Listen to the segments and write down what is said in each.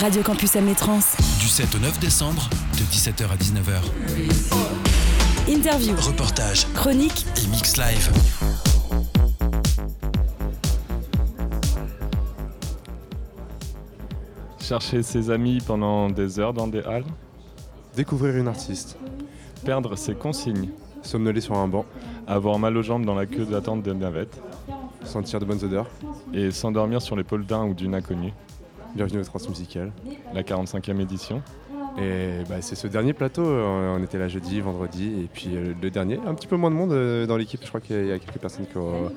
Radio Campus Amétrance. Du 7 au 9 décembre, de 17h à 19h. Interview, Reportage chronique, et mix live. Chercher ses amis pendant des heures dans des halles. Découvrir une artiste. Perdre ses consignes. Somnoler sur un banc. Avoir mal aux jambes dans la queue d'attente des navettes. Sentir de bonnes odeurs. Et s'endormir sur l'épaule d'un ou d'une inconnue. Bienvenue au Transmusical. La 45e édition. Et bah, c'est ce dernier plateau. euh, On était là jeudi, vendredi. Et puis euh, le dernier, un petit peu moins de monde euh, dans l'équipe. Je crois qu'il y a quelques personnes qui ont,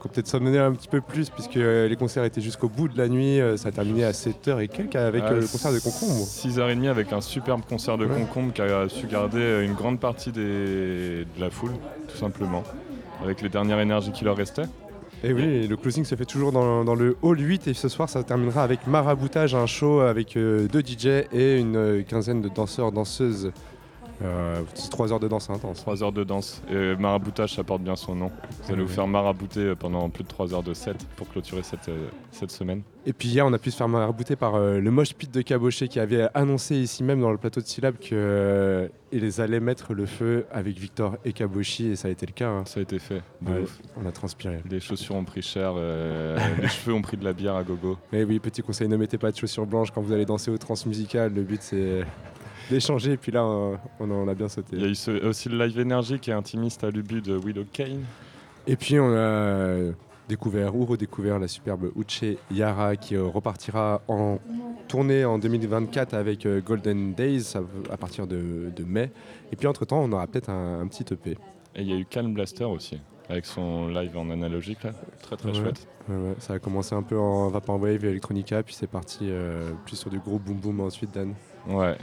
qui ont peut-être somnolé un petit peu plus puisque les concerts étaient jusqu'au bout de la nuit. Ça a terminé à 7h et quelques avec Ah, le concert de Concombre. 6h30 avec un superbe concert de Ouais. concombre qui a su garder une grande partie des- de la foule, tout simplement. Avec les dernières énergies qui leur restaient. Et oui, le closing se fait toujours dans, dans le hall 8 et ce soir ça terminera avec Maraboutage, un show avec euh, deux DJ et une euh, quinzaine de danseurs, danseuses. Euh, trois heures de danse intense. 3 heures de danse. Et maraboutage, ça porte bien son nom. Vous allez vous faire marabouter euh, pendant plus de 3 heures de set pour clôturer cette, euh, cette semaine. Et puis hier on a pu se faire marabouter par euh, le moche pit de Caboché qui avait annoncé ici même dans le plateau de Syllab qu'ils allaient mettre le feu avec Victor et Kaboshi et ça a été le cas. hein. Ça a été fait. Ouais, on a transpiré. Les chaussures ont pris cher, euh, les cheveux ont pris de la bière à gogo. Mais oui, petit conseil, ne mettez pas de chaussures blanches quand vous allez danser au transmusical. Le but c'est d'échanger et puis là on, on a bien sauté. Il y a eu ce- aussi le Live Energy qui est intimiste à l'ubu de Willow Kane. Et puis on a découvert ou redécouvert la superbe Uche Yara qui repartira en tournée en 2024 avec euh, Golden Days à partir de, de mai. Et puis entre temps on aura peut-être un, un petit EP. Et il y a eu Calm Blaster aussi, avec son live en analogique là. Très très Ouais. chouette. Ouais, ouais, ça a commencé un peu en Vaporwave et Electronica puis c'est parti euh, plus sur du gros boom boom ensuite Dan. Ouais.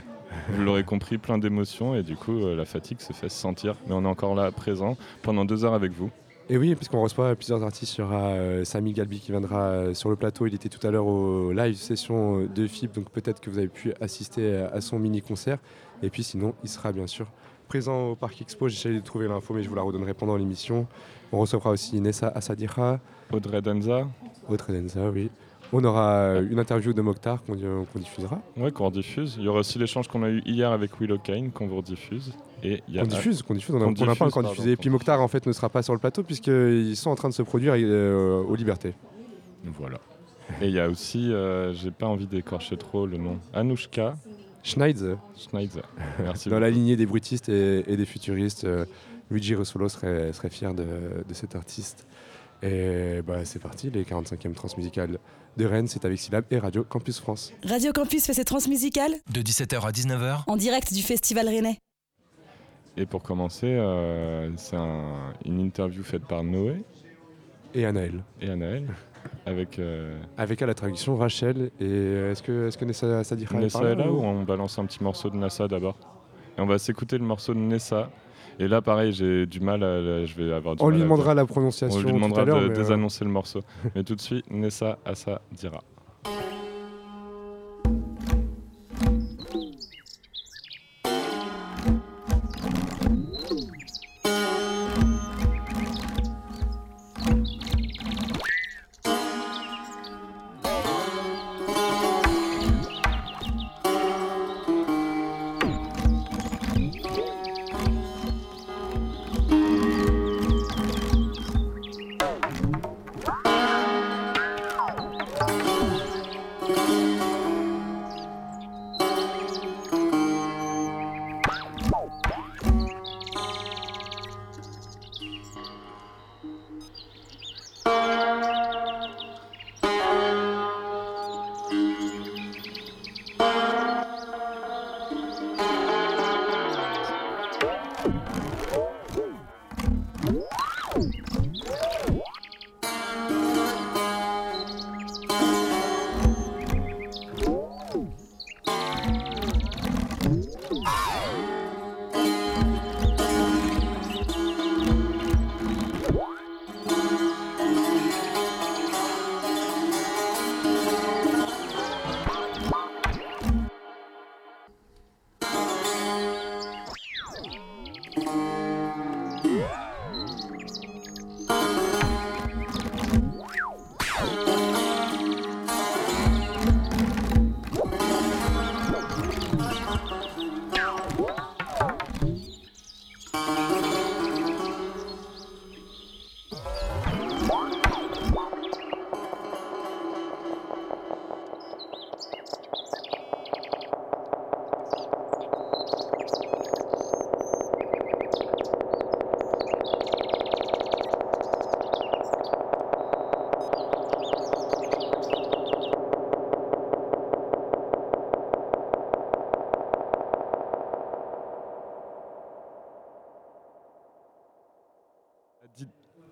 Vous l'aurez compris, plein d'émotions et du coup euh, la fatigue se fait sentir. Mais on est encore là présent pendant deux heures avec vous. Et oui, puisqu'on reçoit plusieurs artistes, il y aura euh, Samy Galbi qui viendra euh, sur le plateau. Il était tout à l'heure au live session euh, de FIP, donc peut-être que vous avez pu assister à son mini-concert. Et puis sinon, il sera bien sûr présent au Parc Expo. J'essaie de trouver l'info, mais je vous la redonnerai pendant l'émission. On recevra aussi Nessa Assadira, Audrey Denza, Autre Denza, oui. On aura euh, une interview de Mokhtar qu'on diffusera. ouais, qu'on rediffuse. Il y aura aussi l'échange qu'on a eu hier avec Willow Kane qu'on vous rediffuse. Et il y a Qu'on diffuse, qu'on diffuse, on n'a pas diffuse, encore pardon, diffusé. Et puis Mokhtar, en fait, ne sera pas sur le plateau puisqu'ils sont en train de se produire euh, aux Libertés. Voilà. Et il y a aussi, euh, j'ai pas envie d'écorcher trop le nom, Anouchka Schneider. Schneider. Merci Dans beaucoup. la lignée des bruitistes et, et des futuristes, euh, Luigi Russolo serait, serait fier de, de cet artiste. Et bah, c'est parti, les 45e transmusicales de Rennes, c'est avec Syllab et Radio Campus France. Radio Campus fait ses transmusicales De 17h à 19h, en direct du Festival Rennais. Et pour commencer, euh, c'est un- une interview faite par Noé Et Anaël. et Anaël avec euh, Avec à la traduction Rachel. Et euh, est-ce que, est-ce que Nessa Sadira est Nessa est là ou- ou on balance un petit morceau de Nassa d'abord? Et on va s'écouter le morceau de Nessa. Et là, pareil, j'ai du mal à. Je vais avoir du On mal lui à- demandera la On prononciation lui tout demandera à l'heure. de mais, euh, désannoncer le morceau. Mais tout de suite, Nessa Assa dira.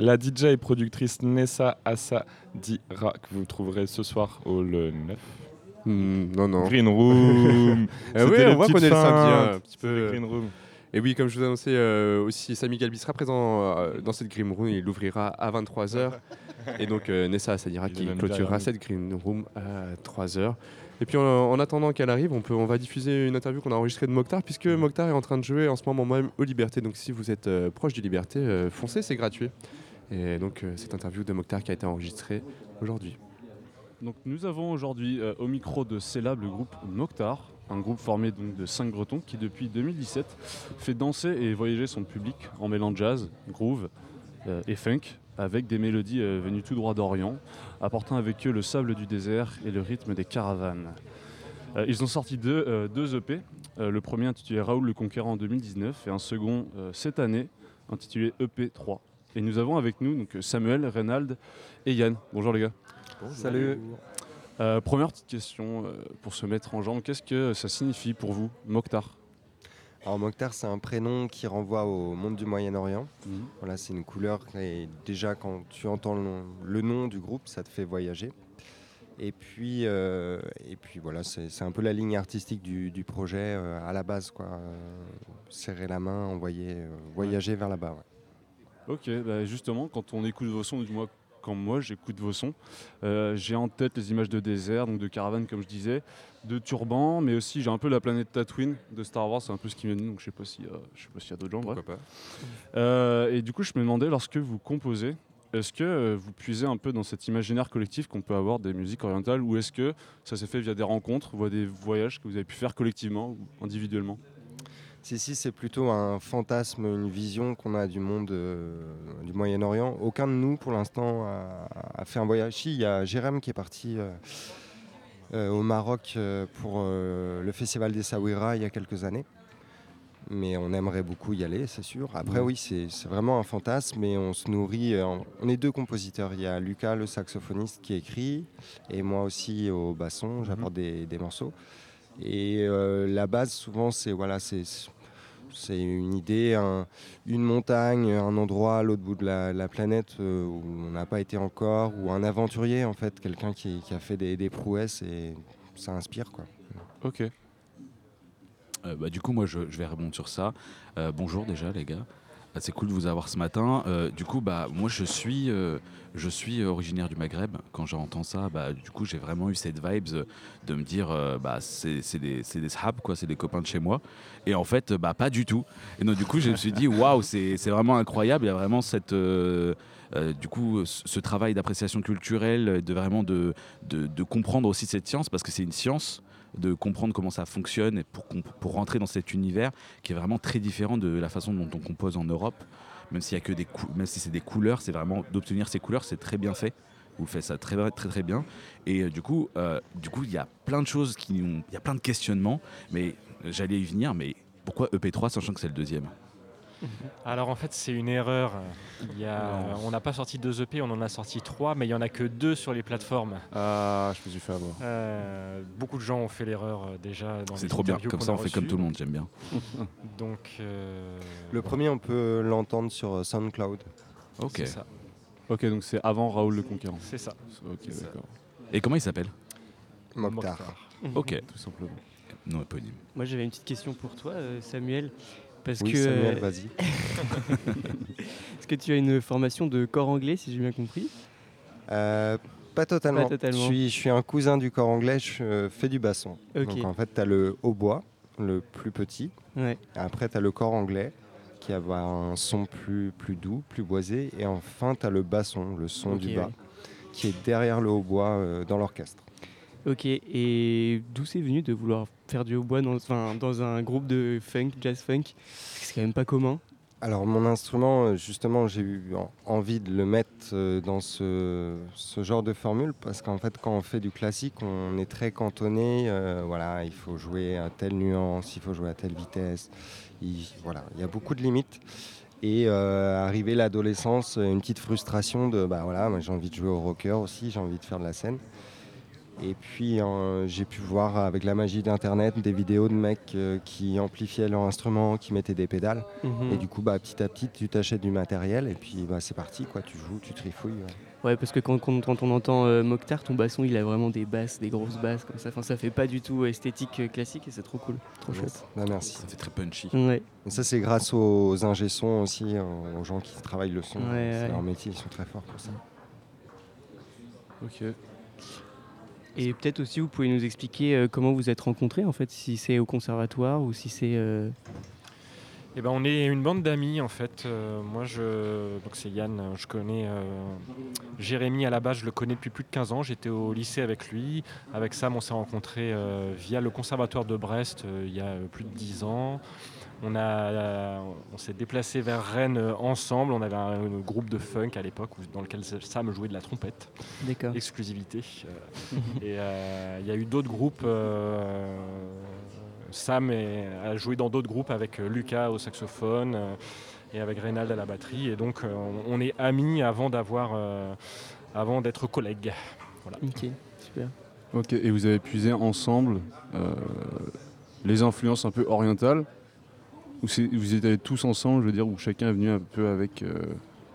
La DJ et productrice Nessa Assadira, que vous trouverez ce soir au le 9. Hmm, non, non. Green Room. C'était les on voit qu'on est le samedi. hein, un petit C'était peu. Green Room. Et oui, comme je vous annonçais euh, aussi, Samy Galbi sera présent euh, dans cette Green Room. Il ouvrira à 23h. Et donc euh, Nessa Sadira Il est qui clôturera derrière cette Green Room à 3h. Et puis en, en attendant qu'elle arrive, on, peut, on va diffuser une interview qu'on a enregistrée de Mokhtar, puisque Mokhtar est en train de jouer en ce moment même aux Libertés. Donc si vous êtes euh, proche du Liberté, foncez, c'est gratuit. Et donc euh, cette interview de Mokhtar qui a été enregistrée aujourd'hui. Donc nous avons aujourd'hui euh, au micro de Célab le groupe Mokhtar, un groupe formé donc de 5 Bretons qui depuis 2017 fait danser et voyager son public en mêlant jazz, groove euh, et funk avec des mélodies venues tout droit d'Orient, apportant avec eux le sable du désert et le rythme des caravanes. Ils ont sorti deux, deux EP, le premier intitulé Raoul le Conquérant en 2019 et un second cette année intitulé EP3. Et nous avons avec nous donc, Samuel, Reynald et Yann. Bonjour les gars. Salut. Euh, première petite question euh, pour se mettre en jambe. Qu'est-ce que ça signifie pour vous, Mokhtar? Alors Mokhtar, c'est un prénom qui renvoie au monde du Moyen-Orient. Voilà, c'est une couleur et déjà quand tu entends le nom, le nom du groupe, ça te fait voyager. Et puis, euh, et puis voilà, c'est un peu la ligne artistique du, du projet euh, à la base, quoi. Euh, serrer la main, envoyer, euh, voyager vers là-bas. ouais. Ok, bah justement, quand on écoute vos sons, du moins quand moi j'écoute vos sons, euh, j'ai en tête les images de désert, donc de caravane comme je disais, de turban, mais aussi j'ai un peu la planète Tatooine de Star Wars, c'est un peu ce qui me vient, donc je sais pas y a, je sais pas s'il y a d'autres gens. bref. Pourquoi pas Euh, et du coup, je me demandais, lorsque vous composez, est-ce que euh, vous puisez un peu dans cet imaginaire collectif qu'on peut avoir des musiques orientales, ou est-ce que ça s'est fait via des rencontres, via des voyages que vous avez pu faire collectivement ou individuellement? Si, si, c'est plutôt un fantasme, une vision qu'on a du monde euh, du Moyen-Orient. Aucun de nous, pour l'instant, a, a fait un voyage. Si, il y a Jérém qui est parti euh, euh, au Maroc pour le festival des Saouira il y a quelques années. Mais on aimerait beaucoup y aller, c'est sûr. Après, Ouais. oui, c'est vraiment un fantasme et on se nourrit. en- on est deux compositeurs. Il y a Lucas, le saxophoniste, qui écrit, et moi aussi au basson, j'apporte des, des morceaux. Et euh, la base, souvent, c'est voilà, c'est c'est une idée, un- une montagne, un endroit à l'autre bout de la, la planète euh, où on n'a pas été encore, ou un aventurier en fait, quelqu'un qui, qui a fait des, des prouesses et ça inspire quoi. Ok. Euh, bah, du coup, moi, je, je vais répondre sur ça. Euh, bonjour déjà, les gars. Ah, c'est cool de vous avoir ce matin. Euh, du coup, bah, moi, je suis, euh, je suis originaire du Maghreb. Quand j'entends ça, bah, du coup, j'ai vraiment eu cette vibes euh, de me dire, euh, bah, c'est c'est des, c'est des sahab, quoi, c'est des copains de chez moi. Et en fait, bah, pas du tout. Et donc, du coup, je me suis dit, waouh, c'est c'est vraiment incroyable. Il y a vraiment cette. euh, du coup, ce ce travail d'appréciation culturelle, de vraiment de, de, de comprendre aussi cette science, parce que c'est une science, de comprendre comment ça fonctionne et pour, pour rentrer dans cet univers qui est vraiment très différent de la façon dont on compose en Europe. Même y a que des si c'est des couleurs, c'est vraiment d'obtenir ces couleurs, c'est très bien fait. Vous faites ça très très très bien. Et euh, du coup, euh, du coup, il y a plein de choses qui il y a plein de questionnements. Mais j'allais y venir. Mais pourquoi EP3 sachant que c'est le deuxième? Alors en fait c'est une erreur. Il y a- on n'a pas sorti deux EP, on en a sorti trois, mais il y en a que deux sur les plateformes. Ah, je me suis fait avoir. Euh, beaucoup de gens ont fait l'erreur euh, déjà dans C'est trop bien. Comme ça, on fait comme tout le monde. J'aime bien. Donc euh, Le premier, on peut l'entendre sur SoundCloud. Ok. c'est ça. Ok, donc c'est avant Raoul le Conquérant. C'est ça. Ok, d'accord. Et comment il s'appelle? Mokhtar. Ok. Tout simplement. Non éponyme. Moi j'avais une petite question pour toi, Samuel. Parce Oui, que, Samuel, euh, vas-y. est-ce que tu as une formation de corps anglais, si j'ai bien compris? Euh, pas totalement. Pas totalement. Je, suis, je suis un cousin du corps anglais, je euh, fais du basson. Donc en fait, tu as le hautbois, le plus petit. Ouais. Après, tu as le corps anglais qui va avoir un son plus, plus doux, plus boisé. Et enfin, tu as le basson, le son du bas, ouais. qui est derrière le hautbois euh, dans l'orchestre. Ok, et d'où c'est venu de vouloir faire du hautbois dans, dans un groupe de funk, jazz funk C'est quand même pas commun. Alors mon instrument, euh, justement, j'ai eu en- envie de le mettre euh, dans ce, genre de formule parce qu'en fait, quand on fait du classique, on est très cantonné. euh, voilà, il faut jouer à telle nuance, il faut jouer à telle vitesse. Il, voilà, il y a beaucoup de limites. Et arrivé l'adolescence, une petite frustration de bah voilà, j'ai envie de jouer au rocker aussi, j'ai envie de faire de la scène. Et puis euh, j'ai pu voir avec la magie d'internet des vidéos de mecs euh, qui amplifiaient leur instrument, qui mettaient des pédales. Mhm. Et du coup, bah, petit à petit, tu t'achètes du matériel et puis bah, c'est parti, quoi. Tu joues, tu trifouilles. ouais. Ouais, parce que quand, quand- quand on entend euh, Mokhtar, ton basson, il a vraiment des basses, des grosses basses comme ça. Enfin, ça fait pas du tout esthétique euh, classique et c'est trop cool, trop chouette. Bah, merci. Ça fait très punchy. Ouais. Et ça, c'est grâce aux ingé sons aussi, aux gens qui travaillent le son. Ouais, c'est ouais. leur métier, ils sont très forts pour ça. Ok. Et peut-être aussi, vous pouvez nous expliquer euh, comment vous êtes rencontrés, en fait, si c'est au conservatoire ou si c'est. euh, Eh ben, on est une bande d'amis en fait. Euh, moi, je, donc c'est Yann. Je connais Jérémy à la base. Je le connais depuis plus de 15 ans. J'étais au lycée avec lui. Avec Sam, on s'est rencontrés via le conservatoire de Brest il y a plus de 10 ans. On, a, euh, on s'est déplacé vers Rennes ensemble. On avait un, un groupe de funk à l'époque dans lequel Sam jouait de la trompette D'accord. exclusivité. Euh, et euh, il y a eu d'autres groupes. euh, Sam est- a joué dans d'autres groupes avec Lucas au saxophone euh, et avec Reynald à la batterie. Et donc euh, on, on est amis avant d'avoir, euh, avant d'être collègues. Voilà. Ok, super. Ok, et vous avez puisé ensemble euh, les influences un peu orientales Vous étiez tous ensemble, je veux dire, où chacun est venu un peu avec euh,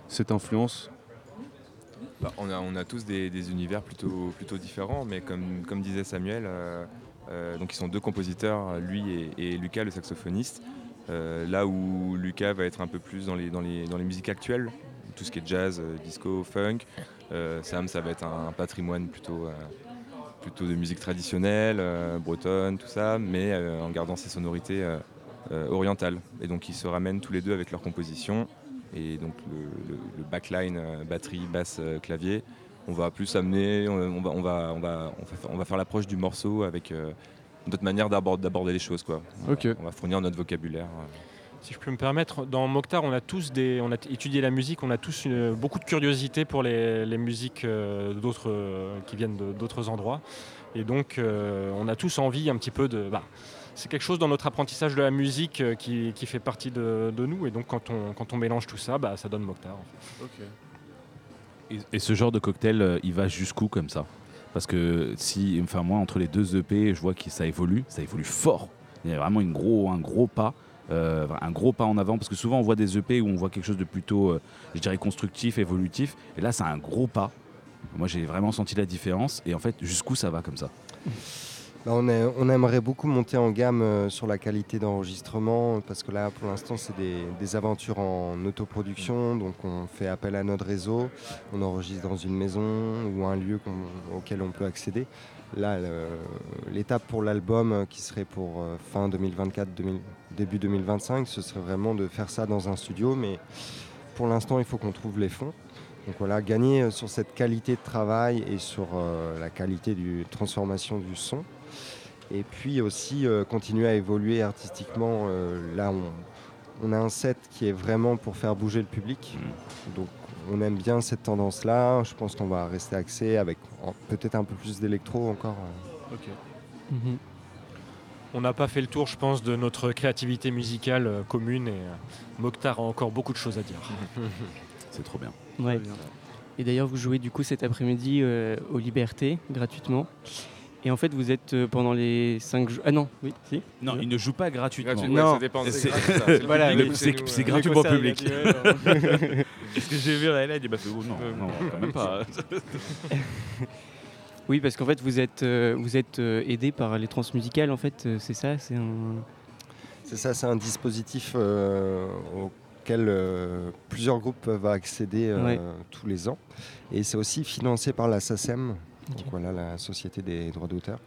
cette influence? Bah, on, a, tous des, univers plutôt, plutôt différents, mais comme, disait Samuel, euh, euh, donc ils sont deux compositeurs, lui et, Lucas, le saxophoniste. Là où Lucas va être un peu plus dans les, musiques actuelles, tout ce qui est jazz, disco, funk. Sam, ça va être un, patrimoine plutôt, plutôt de musique traditionnelle, bretonne, tout ça, mais en gardant ses sonorités euh, orientales. Et donc ils se ramènent tous les deux avec leur composition. Et donc le, le- le backline, euh, batterie, basse, euh, clavier, on va plus amener, on, on va, on, va, on, va, on, va, faire- l'approche du morceau avec euh, d'autres manières d'abord- d'aborder les choses. Quoi. On, va, on va fournir notre vocabulaire. euh. Si je peux me permettre, dans Mokhtar, on a tous des, on a étudié la musique, on a tous une- beaucoup de curiosité pour les, les musiques euh, d'autres, euh, qui viennent d'autres endroits. Et donc, euh, on a tous envie un petit peu de. bah, c'est quelque chose dans notre apprentissage de la musique euh, qui, qui fait partie de, de nous. Et donc, quand on, quand on mélange tout ça, bah, ça donne Mokhtar. en fait. Et, et ce genre de cocktail, euh, il va jusqu'où comme ça? Parce que si, enfin moi, entre les deux EP, je vois que ça évolue, ça évolue fort. Il y a vraiment une gros, un gros pas, euh, un gros pas en avant. Parce que souvent on voit des EP où on voit quelque chose de plutôt, euh, je dirais, constructif, évolutif. Et là, c'est un gros pas. Moi, j'ai vraiment senti la différence. Et en fait, jusqu'où ça va comme ça? On, est- on aimerait beaucoup monter en gamme euh, sur la qualité d'enregistrement parce que là, pour l'instant, c'est des, aventures en autoproduction. Donc, on fait appel à notre réseau. On enregistre dans une maison ou un lieu auquel on peut accéder. Là, l'étape pour l'album euh, qui serait pour euh, fin 2024, 2000 début 2025, ce serait vraiment de faire ça dans un studio. Mais pour l'instant, il faut qu'on trouve les fonds. Donc voilà, gagner sur cette qualité de travail et sur la qualité de transformation du son. Et puis aussi euh, continuer à évoluer artistiquement. Euh, là, on, on a un set qui est vraiment pour faire bouger le public. Donc on aime bien cette tendance-là. Je pense qu'on va rester axé avec peut-être un peu plus d'électro encore. euh. Mhm. On n'a pas fait le tour, je pense, de notre créativité musicale euh, commune. Et euh, Mokhtar a encore beaucoup de choses à dire. C'est trop bien. Ouais. Et d'ailleurs, vous jouez du coup cet après-midi euh, aux Libertés, gratuitement. Et en fait, vous êtes euh, pendant les 5 jours. Ah non, oui, si Non, il ne joue pas gratuitement. Gratuit- Non. ouais, ça dépend, c'est C'est- gratuit, ça. C'est le Voilà, euh. gratuit pour le public. Est-ce que j'ai vu elle a dit bah, oh, non, non, quand même pas. Oui, parce qu'en fait, vous êtes, euh, vous êtes euh, aidé par les transmusicales, en fait, euh, c'est ça C'est un... C'est ça, c'est un dispositif euh, auquel euh, plusieurs groupes peuvent accéder euh, Ouais. tous les ans. Et c'est aussi financé par la SACEM, Donc voilà, la Société des droits d'auteur.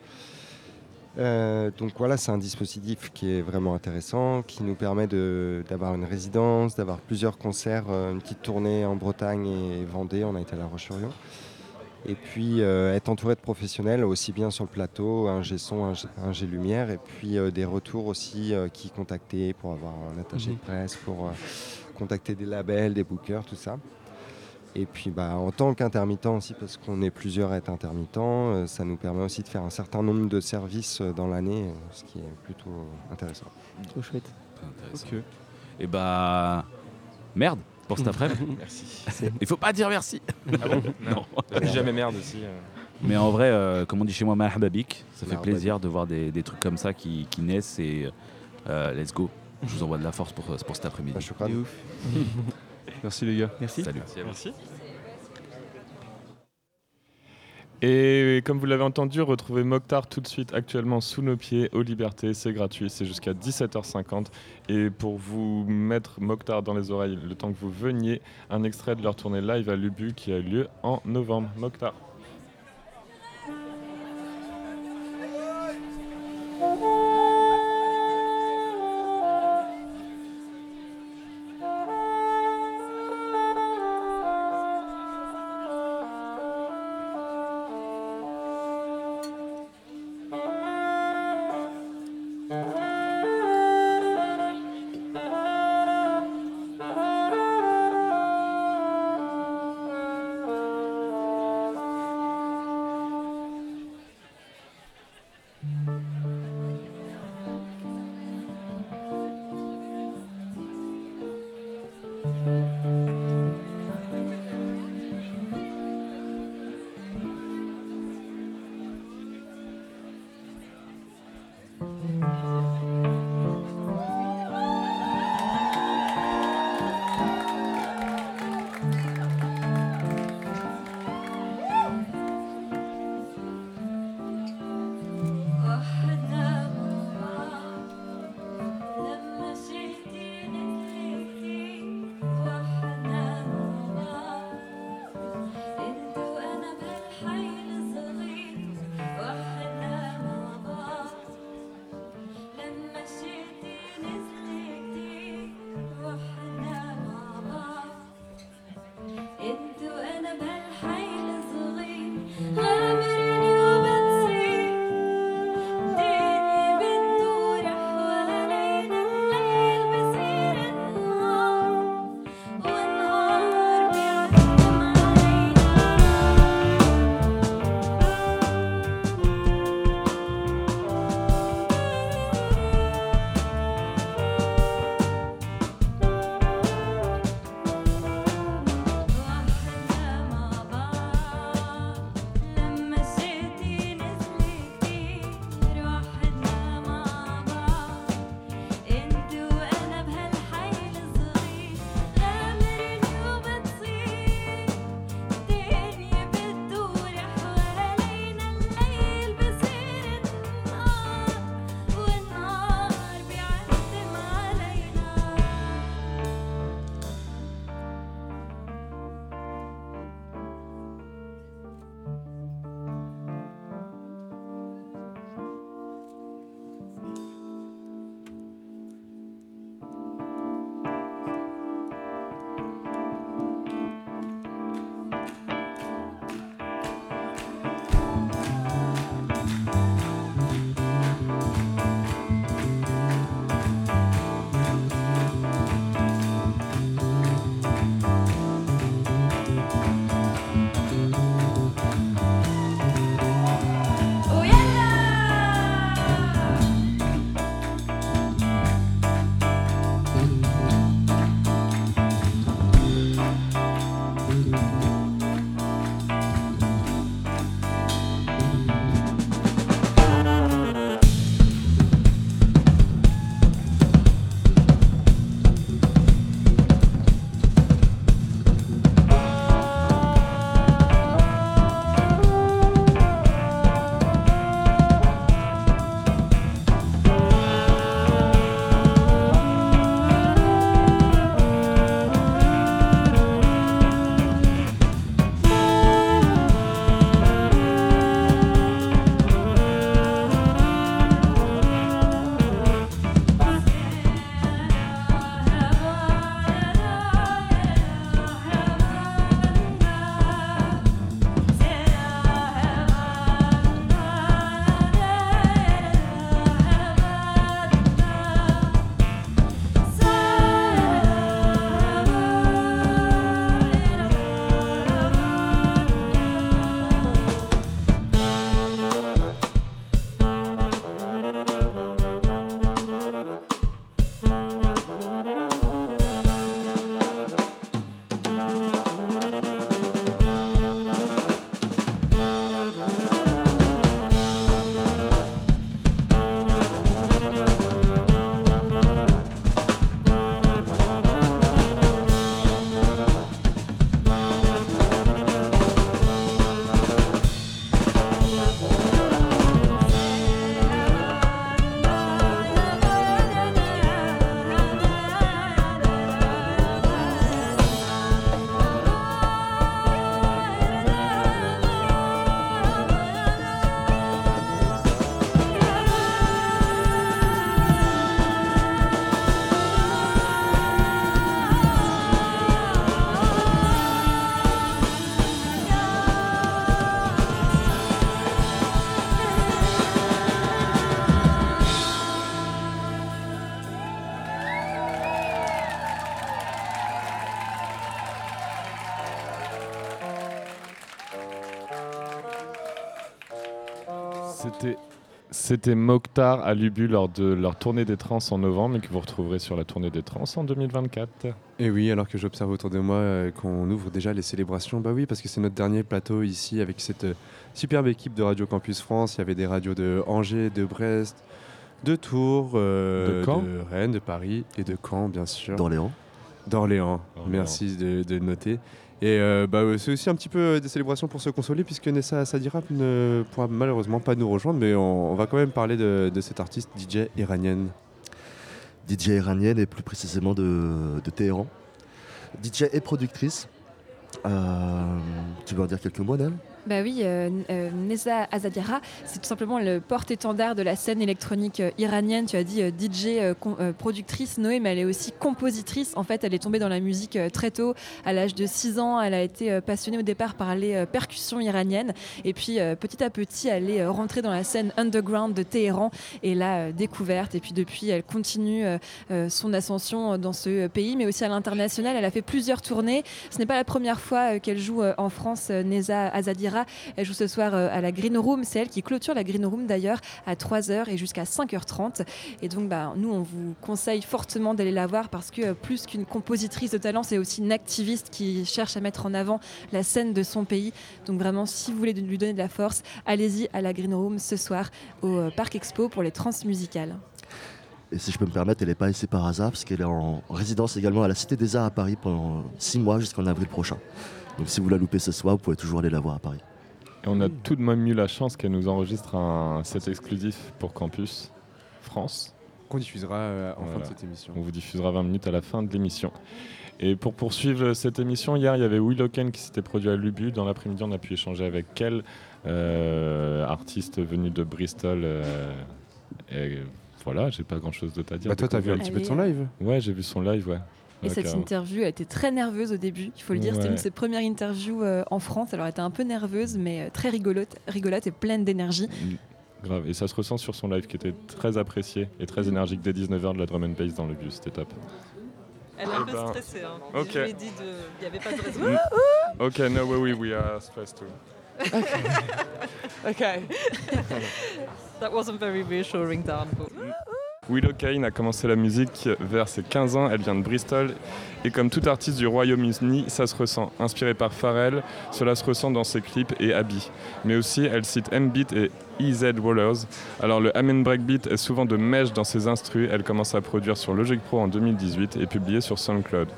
Euh, donc voilà, c'est un dispositif qui est vraiment intéressant, qui nous permet d'avoir une résidence, d'avoir plusieurs concerts, euh, une petite tournée en Bretagne et Vendée, on a été à La Roche-sur-Yon. Et puis euh, être entouré de professionnels, aussi bien sur le plateau, un G-son, un G- un G-lumière, et puis des retours aussi qui contacter pour avoir un attaché Mhm. de presse, pour contacter des labels, des bookers, tout ça. Et puis bah, en tant qu'intermittent aussi, parce qu'on est plusieurs à être intermittents, euh, ça nous permet aussi de faire un certain nombre de services euh, dans l'année, euh, ce qui est plutôt intéressant. Trop chouette. Intéressant. Et bah merde pour cet après-midi. Merci. Il faut pas dire merci. Ah bon Non. On dit jamais merde aussi. euh. Mais en vrai, euh, comme on dit chez moi, mahababik, ça fait plaisir de voir des, des trucs comme ça qui, qui naissent et euh, let's go. Je vous envoie de la force pour, pour cet après-midi. Bah. De ouf. Merci les gars. Merci. Salut. Merci. Et comme vous l'avez entendu, retrouvez Mokhtar tout de suite actuellement sous nos pieds aux Libertés. C'est gratuit, c'est jusqu'à 17h50. Et pour vous mettre Mokhtar dans les oreilles, le temps que vous veniez, un extrait de leur tournée live à Lubu qui a eu lieu en novembre. Mokhtar. C'était Mokhtar à Lubu lors de leur tournée des trans en novembre et que vous retrouverez sur la tournée des trans en 2024. Et oui, alors que j'observe autour de moi euh, qu'on ouvre déjà les célébrations, bah oui, parce que c'est notre dernier plateau ici avec cette euh, superbe équipe de Radio Campus France. Il y avait des radios de Angers, de Brest, de Tours, euh, De Caen Rennes, de Paris et de Caen, bien sûr. D'Orléans. D'Orléans, merci de, de le noter. Et euh, bah, c'est aussi un petit peu euh, des célébrations pour se consoler, puisque Nessa Sadira ne pourra malheureusement pas nous rejoindre, mais on, va quand même parler de, cette artiste DJ iranienne. DJ iranienne et plus précisément de, Téhéran. DJ et productrice. Euh, tu veux en dire quelques mots, Nel? Bah oui, euh, euh, Neza Azadira, c'est tout simplement le porte-étendard de la scène électronique euh, iranienne. Tu as dit DJ, productrice, Noé, mais elle est aussi compositrice. En fait, elle est tombée dans la musique très tôt. À l'âge de 6 ans, elle a été passionnée au départ par les percussions iraniennes. Et puis, petit à petit, elle est rentrée dans la scène underground de Téhéran et l'a découverte. Et puis, depuis, elle continue son ascension dans ce pays, mais aussi à l'international. Elle a fait plusieurs tournées. Ce n'est pas la première fois qu'elle joue en France, Neza Azadira. Elle joue ce soir euh, à la Green Room. C'est elle qui clôture la Green Room d'ailleurs à 3h et jusqu'à 5h30. Et donc, bah, nous, on vous conseille fortement d'aller la voir parce que euh, plus qu'une compositrice de talent, c'est aussi une activiste qui cherche à mettre en avant la scène de son pays. Donc, vraiment, si vous voulez lui donner de la force, allez-y à la Green Room ce soir au euh, Parc Expo pour les trans musicales. Et si je peux me permettre, elle n'est pas ici par hasard, parce qu'elle est en résidence également à la Cité des Arts à Paris pendant six mois jusqu'en avril prochain. Donc si vous la loupez ce soir, vous pouvez toujours aller la voir à Paris. Et on a tout de même eu la chance qu'elle nous enregistre un set exclusif pour Campus France. Qu'on diffusera euh, en fin de cette émission. On vous diffusera 20 minutes à la fin de l'émission. Et pour poursuivre cette émission, hier, il y avait Will Oken qui s'était produit à Lubu. Dans l'après-midi, on a pu échanger avec quel artiste venu de Bristol. euh, et voilà, j'ai pas grand-chose d'autre à dire. Bah, toi, t'as vu un petit peu de son live Ouais, j'ai vu son live, ouais. Et cette carrément. interview, elle était très nerveuse au début, il faut le dire. C'était une de ses premières interviews euh, en France. Alors, elle était un peu nerveuse, mais euh, très rigolote, rigolote et pleine d'énergie. Grave, et ça se ressent sur son live qui était très apprécié et très énergique dès 19h de la drum and bass dans le bus, c'était top. Elle est un Eh peu ben, stressée. Hein. ok. Je lui ai dit de. Il n'y avait pas de raison. Ok, no, oui, oui, we are stressed too. okay. that wasn't very reassuring, Dan. But... Willow Kane a commencé la musique vers ses 15 ans, elle vient de Bristol. Et comme tout artiste du Royaume-Uni, ça se ressent. Inspirée par Pharrell, cela se ressent dans ses clips et habits. Mais aussi, elle cite M-Beat et EZ Rollers. Alors le Amen Breakbeat est souvent de mèche dans ses instrus. Elle commence à produire sur Logic Pro en 2018 et publiée sur SoundCloud.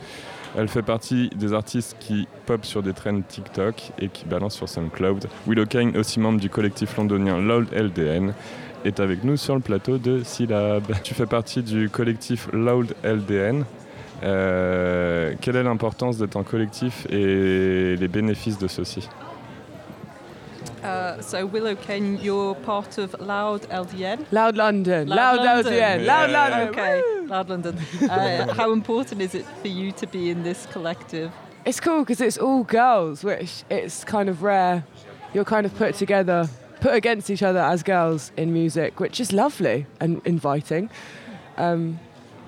Elle fait partie des artistes qui pop sur des trends TikTok et qui balancent sur SoundCloud. Willow Kane, aussi membre du collectif londonien Loud LDN, est avec nous sur le plateau de Syllab. Tu fais partie du collectif Loud LDN. Euh, quelle est l'importance d'être un collectif et les bénéfices de ceci Uh, so Willow Kane, you're part of Loud LDN. Loud London. Loud LDN. Loud London. Okay, Loud London. Uh, how important is it for you to be in this collective? It's cool because it's all girls, which it's kind of rare. You're kind of put together, put against each other as girls in music, which is lovely and inviting. Um,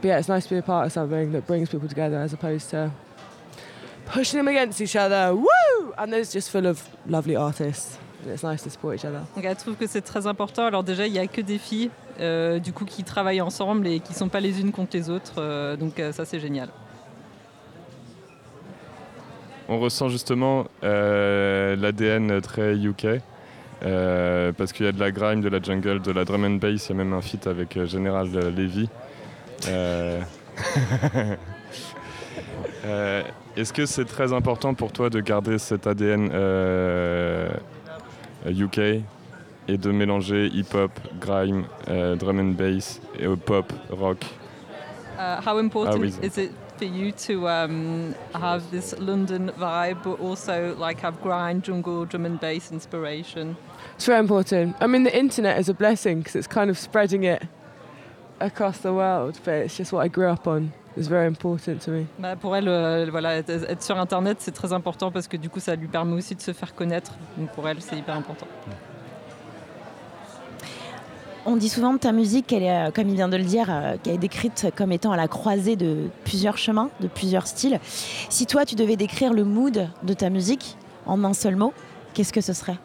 but yeah, it's nice to be a part of something that brings people together as opposed to pushing them against each other. Woo! And there's just full of lovely artists. It's nice to support each other. Donc elle trouve que c'est très important. Alors déjà, il n'y a que des filles, euh, du coup, qui travaillent ensemble et qui ne sont pas les unes contre les autres. euh, donc euh, ça, c'est génial. On ressent justement euh, l'ADN très UK. Euh, parce qu'il y a de la grime, de la jungle, de la drum and bass, il y a même un feat avec euh, General Levy. Euh, euh, Est-ce que c'est très important pour toi de garder cet ADN euh, UK et de mélanger hip-hop, grime, euh, drum and bass et pop, rock? Uh, how important Ah oui. is it for you to um, have this London vibe, but also like have grind, jungle, drum and bass inspiration? It's very important. I mean, the internet is a blessing because it's kind of spreading it across the world, but it's just what I grew up on. It's very important to me. Bah, pour elle, euh, voilà, être, être sur Internet, c'est très important parce que du coup, ça lui permet aussi de se faire connaître. Donc pour elle, c'est hyper important. On dit souvent de ta musique qu'elle est, euh, comme il vient de le dire, euh, qu'elle est décrite comme étant à la croisée de plusieurs chemins, de plusieurs styles. Si toi, tu devais décrire le mood de ta musique en un seul mot, qu'est-ce que ce serait?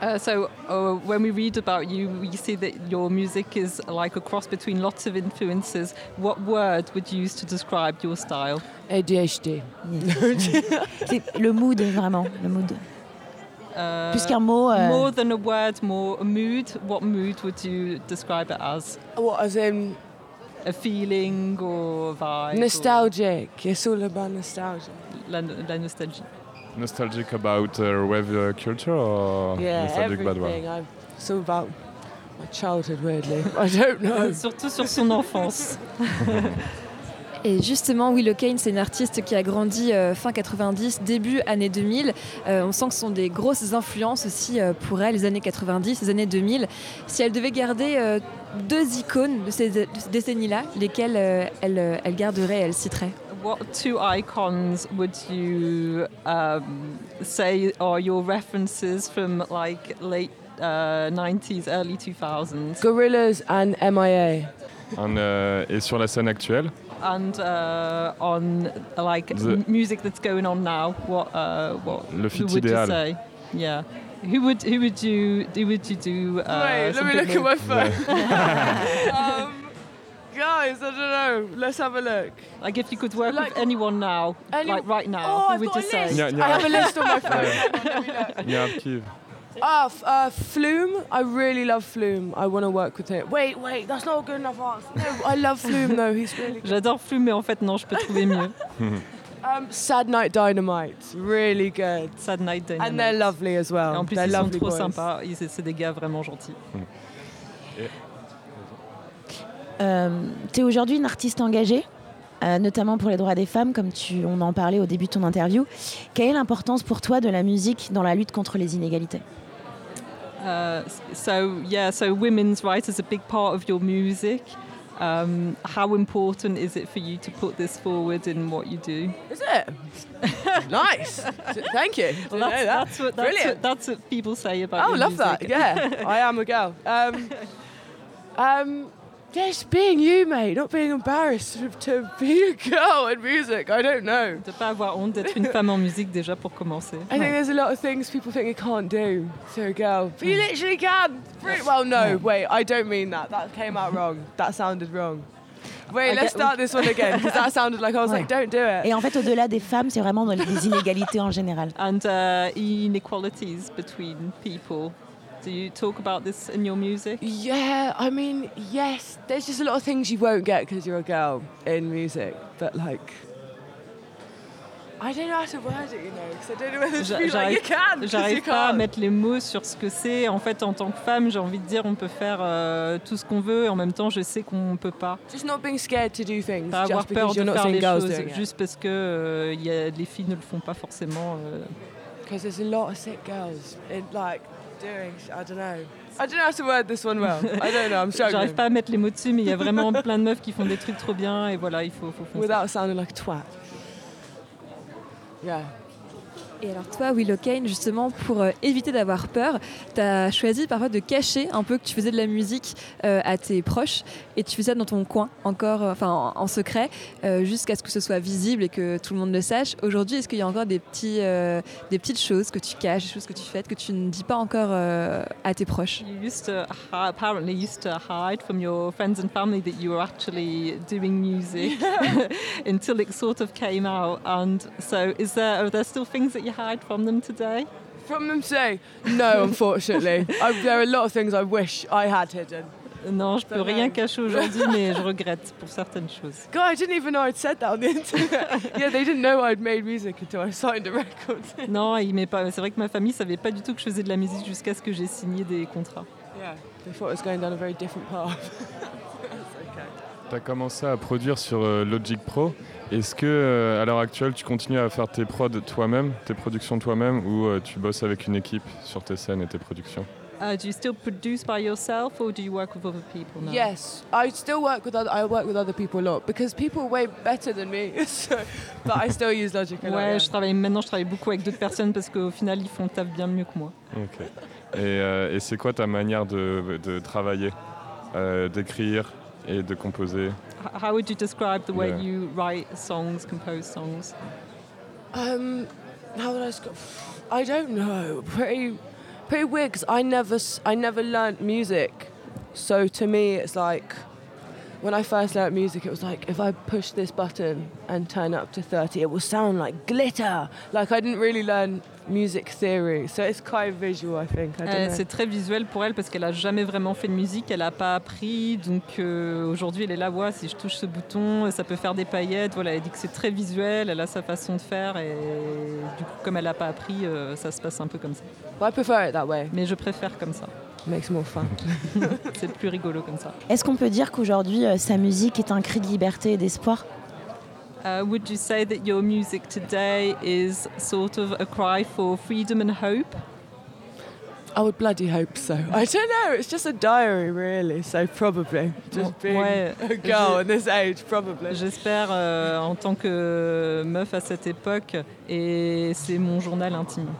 Uh, so uh, when we read about you, we see that your music is like a cross between lots of influences. What word would you use to describe your style? ADHD. C'est le mood, vraiment, le mood. Uh, Plus qu'un mot. euh, More than a word, more a mood. What mood would you describe it as? What, as in A feeling or a vibe? nostalgic? It's all about nostalgia. La, la nostalgie. Nostalgic about uh, rave uh, culture or yeah, nostalgic bad everything. one? I'm, it's all about my childhood, weirdly. I don't know. Surtout sur son enfance. Et justement, Willow Kane, c'est une artiste qui a grandi euh, fin 90, début années 2000. Euh, on sent que ce sont des grosses influences aussi euh, pour elle, les années 90, les années 2000. Si elle devait garder euh, deux icônes de ces, de ces décennies-là, lesquelles euh, elle, elle garderait, elle citerait? What two icons would you um, say are your references from like late uh, 90s, early 2000s? Gorillas and MIA. Un, euh, et sur la scène actuelle And uh, on like The- music that's going on now, what uh, what Le who fit would you say? Yeah. Who would who would you who would you do? Uh, Wait, let me something look at my with? phone. um, guys, I don't know. Let's have a look. Like if you could work Like- with anyone now, Any- like right now, Oh, who I've would got you a say? list. Yeah, yeah. I have a list on my phone. Yeah. Hang on, let me look. Il y a un petit- Ah, f- uh, Flume? I really love Flume. I want to work with him. Wait, wait, that's not a good enough answer. No, I love Flume though. He's really good. J'adore Flume, mais en fait non, je peux trouver mieux. Um, Sad Night Dynamite. Really good. Sad Night Dynamite. And they're lovely as well. Et en plus, they're ils sont trop boys. sympas. Ils- C'est des gars vraiment gentils. Euh, tu es aujourd'hui une artiste engagée, euh, notamment pour les droits des femmes, comme tu, on en parlait au début de ton interview. Quelle est l'importance pour toi de la musique dans la lutte contre les inégalités? Uh, so yeah, so women's rights is a big part of your music. Um, how important is it for you to put this forward in what you do? Is it? nice. Thank you. Well, that's, that. that's what that's Brilliant. what, that's what people say about. Oh, your love that. music. Yeah, I am a girl. Um, um, just being you, mate. Not being embarrassed to, be a girl in music. I don't know. De pas avoir honte d'être une femme en musique déjà pour commencer. I think there's a lot of things people think you can't do to a girl. But you literally can. Pretty- Well, no, wait, I don't mean that. That came out wrong. That sounded wrong. Wait, let's start this one again because that sounded like I was Ouais. like, don't do it. Et en fait, au-delà des femmes, c'est vraiment dans les inégalités en général. And uh, inequalities between people. Do you talk about this in your music? Yeah, I mean, yes, there's just a lot of things you won't get because you're a girl in music, but like, I don't know how to word it, you know, because I don't know whether to be like, you can, J'arrive pas à mettre les mots sur ce que c'est. En fait, en tant que femme, j'ai envie de dire on peut faire euh, tout ce qu'on veut et en même temps, je sais qu'on peut pas. Just not being scared to do things Pas avoir peur de faire les choses juste parce que euh, y a, les filles ne le font pas forcément. euh. Because there's a lot of sick girls like doing, I don't know. I don't know how to word this one well. I don't know, I'm struggling. J'arrive pas à mettre les mots dessus, mais il y a vraiment plein de meufs qui font des trucs trop bien et voilà, il faut, faut foncer. Without sounding like a twat. Yeah. Et alors toi, Willow Kane, justement, pour euh, éviter d'avoir peur, tu as choisi parfois de cacher un peu que tu faisais de la musique euh, à tes proches et tu faisais ça dans ton coin, encore, euh, enfin en, en secret, euh, jusqu'à ce que ce soit visible et que tout le monde le sache. Aujourd'hui, est-ce qu'il y a encore des, petits, des petites choses que tu caches, des choses que tu fais, que tu ne dis pas encore à tes proches? You used to apparently used to hide from your friends and family that you were actually doing music until it sort of came out. And so, is there are there still things that you hide from them today? From them today? No, unfortunately. I, there are a lot of things I wish I had hidden. Non, je peux rien cacher aujourd'hui, mais je regrette pour certaines choses. God, I didn't even know I'd said that on the internet. yeah, they didn't know I'd made music until I signed a record. Non, pas. C'est vrai que ma famille savait pas du tout que je faisais de la musique jusqu'à ce que j'ai signé des contrats. yeah, they thought I was going down a very different path. Tu as commencé à produire sur euh, Logic Pro. Est-ce que euh, à l'heure actuelle, tu continues à faire tes prods toi-même, tes productions toi-même, ou euh, tu bosses avec une équipe sur tes scènes et tes productions? Uh, do you still produce by yourself or do you work with other people now? Yes, I still work with other. I work with other people a lot because people are way better than me. so, but I still use Logic a lot. Ouais, yeah. je travaille maintenant, je travaille beaucoup avec d'autres personnes parce qu'au final, ils font le taf bien mieux que moi. Ok. Et, euh, et c'est quoi ta manière de, de travailler, euh, d'écrire et de composer? How would you describe the way Yeah. you write songs, compose songs? Um, how would I? Sc- I don't know. Pretty pretty weird because I never, I never learnt music. So to me, it's like when I first learnt music, it was like if I push this button and turn it up to 30, it will sound like glitter. Like I didn't really learn music theory. So it's quite visual, I think. I don't Euh, c'est très visuel pour elle parce qu'elle a jamais vraiment fait de musique, elle n'a pas appris. Donc euh, aujourd'hui, elle est là, ouais, si je touche ce bouton, ça peut faire des paillettes. Voilà, elle dit que c'est très visuel, elle a sa façon de faire et du coup, comme elle n'a pas appris, euh, ça se passe un peu comme ça. But I prefer it that way. Mais je préfère comme ça. Makes more fun. c'est plus rigolo comme ça. Est-ce qu'on peut dire qu'aujourd'hui, euh, sa musique est un cri de liberté et d'espoir? Uh, would you say that your music today is sort of a cry for freedom and hope? I would bloody hope so. I don't know. It's just a diary, really. So probably just being Ouais, a girl at this age, probably. J'espère euh, en tant que meuf à cette époque et c'est mon journal intime.